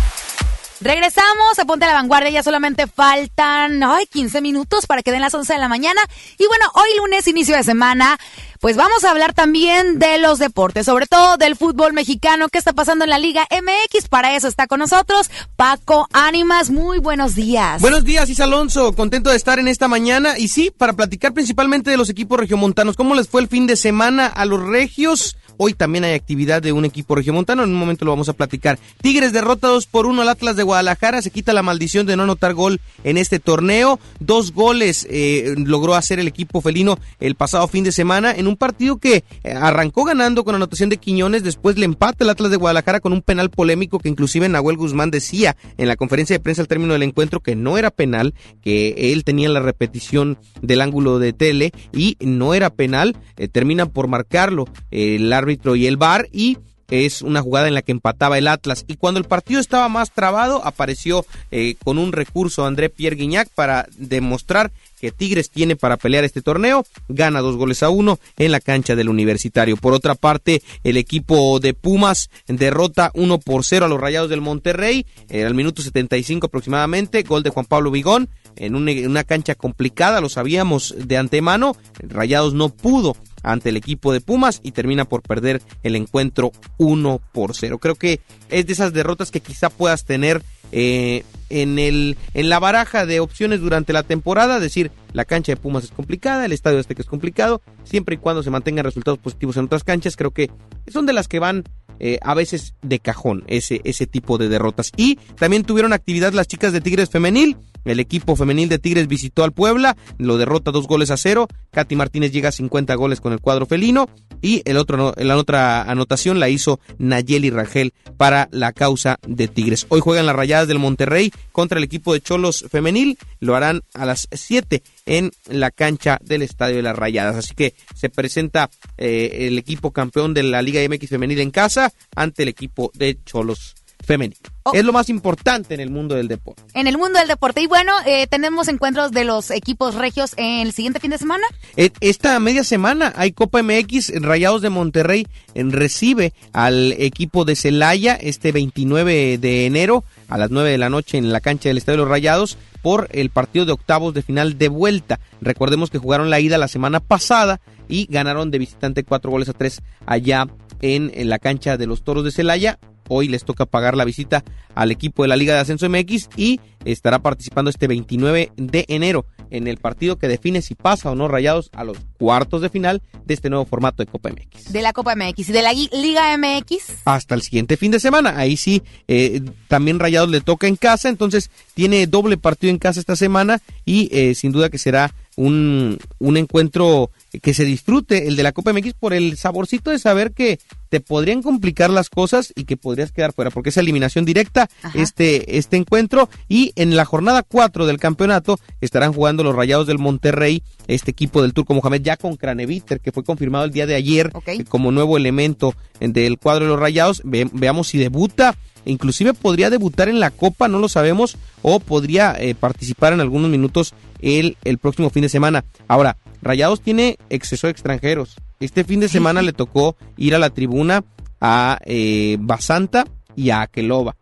Regresamos a Ponte a la Vanguardia, ya solamente faltan ay, 15 minutos para que den las 11 de la mañana. Y bueno, hoy lunes, inicio de semana, pues vamos a hablar también de los deportes, sobre todo del fútbol mexicano, qué está pasando en la Liga MX. Para eso está con nosotros Paco Ánimas, muy buenos días. Buenos días, Isa Alonso. Contento de estar en esta mañana. Y sí, para platicar principalmente de los equipos regiomontanos. ¿Cómo les fue el fin de semana a los regios? Hoy también hay actividad de un equipo regiomontano. En un momento lo vamos a platicar. Tigres derrota 2 por 1 al Atlas de Guadalajara. Se quita la maldición de no anotar gol en este torneo. Dos goles eh, logró hacer el equipo felino el pasado fin de semana en un partido que eh, arrancó ganando con anotación de Quiñones. Después le empata el Atlas de Guadalajara con un penal polémico que inclusive Nahuel Guzmán decía en la conferencia de prensa al término del encuentro que no era penal, que él tenía la repetición del ángulo de tele y no era penal. Eh, terminan por marcarlo el árbitro y el VAR y es una jugada en la que empataba el Atlas. Y cuando el partido estaba más trabado apareció eh, con un recurso André Pierre Guignac para demostrar que Tigres tiene para pelear este torneo, gana dos goles a uno en la cancha del Universitario. Por otra parte, el equipo de Pumas derrota uno por cero a los Rayados del Monterrey, eh, al minuto 75 aproximadamente, gol de Juan Pablo Vigón, en una cancha complicada, lo sabíamos de antemano, Rayados no pudo ante el equipo de Pumas y termina por perder el encuentro 1 por 0. Creo que es de esas derrotas que quizá puedas tener eh, en, el, en la baraja de opciones durante la temporada, decir, la cancha de Pumas es complicada, el estadio este que es complicado, siempre y cuando se mantengan resultados positivos en otras canchas, creo que son de las que van eh, a veces de cajón ese, ese tipo de derrotas. Y también tuvieron actividad las chicas de Tigres Femenil. El equipo femenil de Tigres visitó al Puebla, lo derrota dos goles a cero. Katy Martínez llega a 50 goles con el cuadro felino. Y el otro, la otra anotación la hizo Nayeli Rangel para la causa de Tigres. Hoy juegan las rayadas del Monterrey contra el equipo de Cholos Femenil. Lo harán a las 7 en la cancha del Estadio de las Rayadas. Así que se presenta eh, el equipo campeón de la Liga MX Femenil en casa ante el equipo de Cholos Femenil. Es lo más importante en el mundo del deporte. En el mundo del deporte. Y bueno, eh, tenemos encuentros de los equipos regios en el siguiente fin de semana. Esta media semana hay Copa MX, Rayados de Monterrey recibe al equipo de Celaya este 29 de enero a las 9 de la noche en la cancha del Estadio de los Rayados por el partido de octavos de final de vuelta. Recordemos que jugaron la ida la semana pasada y ganaron de visitante cuatro goles a tres allá en, en la cancha de los Toros de Celaya. Hoy les toca pagar la visita al equipo de la Liga de Ascenso MX y estará participando este 29 de enero en el partido que define si pasa o no Rayados a los cuartos de final de este nuevo formato de Copa MX. De la Copa MX y de la Liga MX. Hasta el siguiente fin de semana. Ahí sí, eh, también Rayados le toca en casa, entonces tiene doble partido en casa esta semana y eh, sin duda que será un, un encuentro que se disfrute el de la Copa MX por el saborcito de saber que te podrían complicar las cosas y que podrías quedar fuera, porque es eliminación directa este, este encuentro. Y en la jornada 4 del campeonato estarán jugando los Rayados del Monterrey, este equipo del Turco Mohamed, ya con Craneviter, que fue confirmado el día de ayer eh, como nuevo elemento del cuadro de los Rayados. Ve- veamos si debuta. Inclusive podría debutar en la Copa, no lo sabemos, o podría eh, participar en algunos minutos el, el próximo fin de semana. Ahora, Rayados tiene exceso de extranjeros. Este fin de semana le tocó ir a la tribuna a eh, Basanta y a Akelova.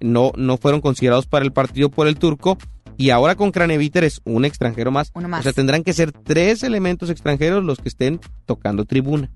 No, no fueron considerados para el partido por el turco. Y ahora con Craneviter es un extranjero más. Uno más. O sea, tendrán que ser tres elementos extranjeros los que estén tocando tribuna.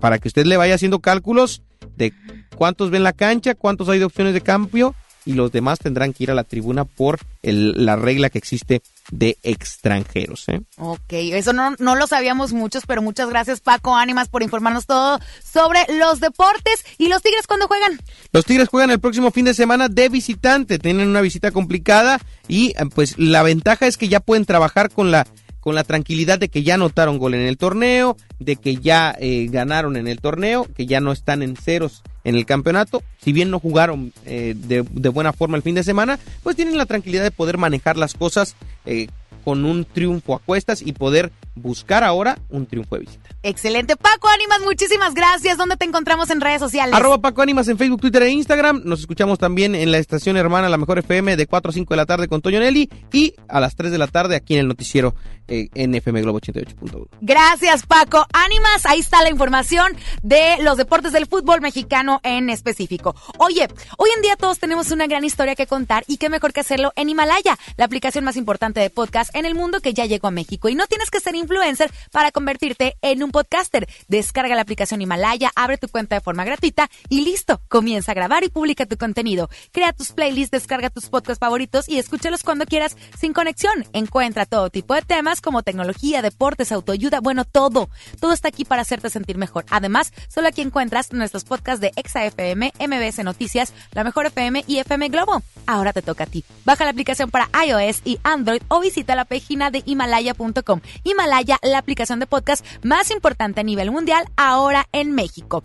Para que usted le vaya haciendo cálculos de cuántos ven la cancha, cuántos hay de opciones de cambio y los demás tendrán que ir a la tribuna por el- la regla que existe de extranjeros. ¿eh? Ok, eso no, no lo sabíamos muchos, pero muchas gracias Paco Ánimas por informarnos todo sobre los deportes y los Tigres cuando juegan. Los Tigres juegan el próximo fin de semana de visitante, tienen una visita complicada y eh, pues la ventaja es que ya pueden trabajar con la con la tranquilidad de que ya anotaron gol en el torneo, de que ya eh, ganaron en el torneo, que ya no están en ceros en el campeonato. Si bien no jugaron eh, de, de buena forma el fin de semana, pues tienen la tranquilidad de poder manejar las cosas eh, con un triunfo a cuestas y poder buscar ahora un triunfo de visita. Excelente. Paco Ánimas, muchísimas gracias. ¿Dónde te encontramos en redes sociales? Arroba Paco Ánimas en Facebook, Twitter e Instagram. Nos escuchamos también en la estación hermana La Mejor FM de 4 a 5 de la tarde con Toño Nelly y a las 3 de la tarde aquí en el noticiero eh, en FM Globo 88.1. Gracias, Paco. Ánimas, ahí está la información de los deportes del fútbol mexicano en específico. Oye, hoy en día todos tenemos una gran historia que contar y qué mejor que hacerlo en Himalaya, la aplicación más importante de podcast en el mundo que ya llegó a México. Y no tienes que ser influencer para convertirte en un podcaster. Descarga la aplicación Himalaya, abre tu cuenta de forma gratuita y listo, comienza a grabar y publica tu contenido. Crea tus playlists, descarga tus podcasts favoritos y escúchalos cuando quieras sin conexión. Encuentra todo tipo de temas como tecnología, deportes, autoayuda, bueno, todo. Todo está aquí para hacerte sentir mejor. Además, solo aquí encuentras nuestros podcasts de ExaFM, MBS Noticias, La Mejor FM y FM Globo. Ahora te toca a ti. Baja la aplicación para iOS y Android o visita la página de Himalaya.com. Himalaya, la aplicación de podcast más importante a nivel mundial ahora en México.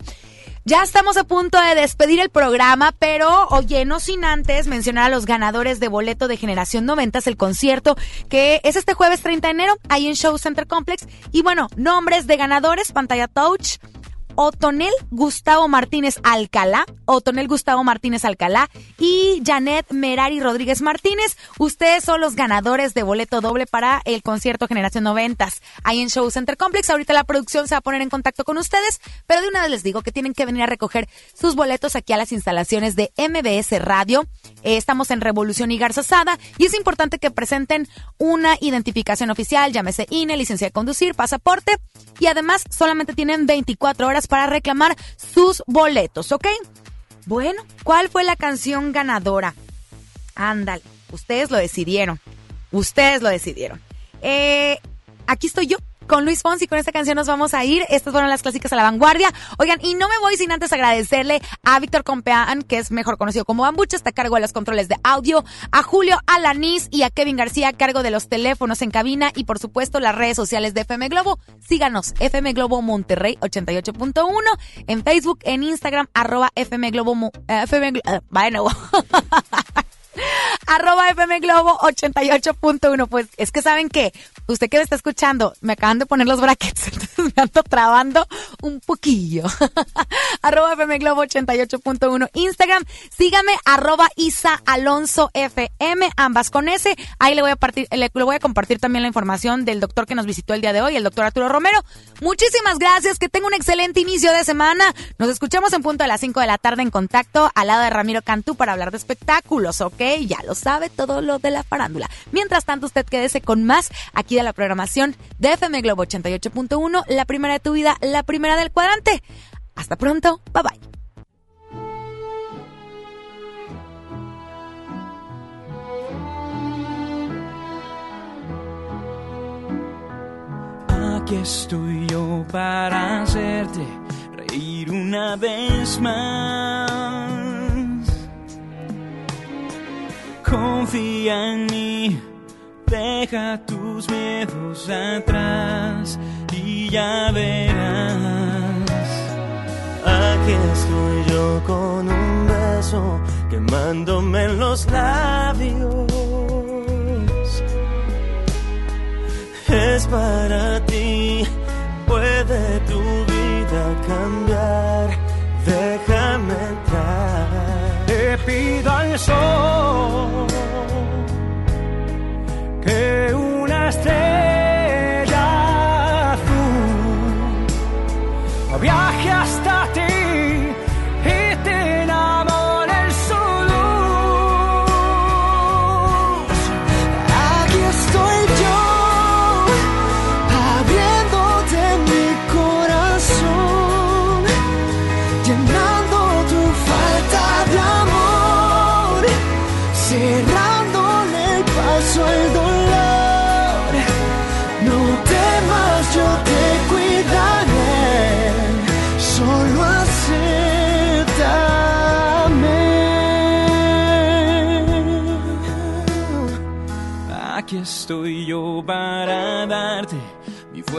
Ya estamos a punto de despedir el programa, pero oye, no sin antes mencionar a los ganadores de boleto de Generación 90, el concierto que es este jueves 30 de enero, ahí en Show Center Complex. Y bueno, nombres de ganadores, pantalla touch. Otonel Gustavo Martínez Alcalá, Otonel Gustavo Martínez Alcalá y Janet Merari Rodríguez Martínez. Ustedes son los ganadores de boleto doble para el concierto Generación 90 ahí en Show Center Complex. Ahorita la producción se va a poner en contacto con ustedes, pero de una vez les digo que tienen que venir a recoger sus boletos aquí a las instalaciones de MBS Radio. Eh, estamos en Revolución y Garza Sada y es importante que presenten una identificación oficial, llámese INE, licencia de conducir, pasaporte y además solamente tienen 24 horas para reclamar sus boletos, ¿ok? Bueno, ¿cuál fue la canción ganadora? Ándale, ustedes lo decidieron. Ustedes lo decidieron. Eh, aquí estoy yo con Luis Fonsi. Con esta canción nos vamos a ir. Estas fueron las clásicas a la vanguardia. Oigan, y no me voy sin antes agradecerle a Víctor Compeán, que es mejor conocido como Bambucha, está a cargo de los controles de audio, a Julio Alanís y a Kevin García a cargo de los teléfonos en cabina y por supuesto las redes sociales de FM Globo. Síganos, FM Globo Monterrey 88.1 en Facebook, en Instagram, arroba FM Globo, eh, FM, eh, bueno. arroba FM Globo 88.1. Pues es que saben que usted que me está escuchando, me acaban de poner los brackets, entonces me ando trabando un poquillo. arroba FM Globo 88.1 Instagram, sígame arroba Isa Alonso FM, ambas con ese. Ahí le voy a partir, le, voy a compartir también la información del doctor que nos visitó el día de hoy, el doctor Arturo Romero. Muchísimas gracias, que tenga un excelente inicio de semana. Nos escuchamos en punto a las 5 de la tarde en contacto al lado de Ramiro Cantú para hablar de espectáculos, ¿ok? Ya lo sabe todo lo de la farándula. Mientras tanto, usted quédese con más aquí de la programación de FM Globo 88.1, la primera de tu vida, la primera del cuadrante. Hasta pronto, bye bye. Aquí estoy yo para hacerte reír una vez más. Confía en mí, deja tus miedos atrás y ya verás. Aquí estoy yo con un beso quemándome en los labios. Es para ti, puede tu vida cambiar. Déjame. Le pido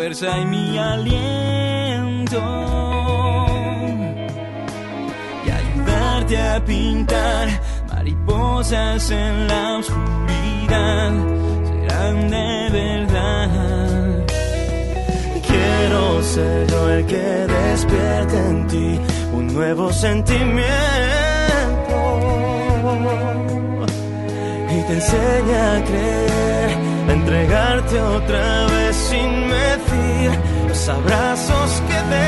y mi aliento y ayudarte a pintar mariposas en la oscuridad. Serán de verdad. Quiero ser yo el que despierte en ti un nuevo sentimiento y te enseña a creer, a entregarte otra vez sin medir abrazos que des.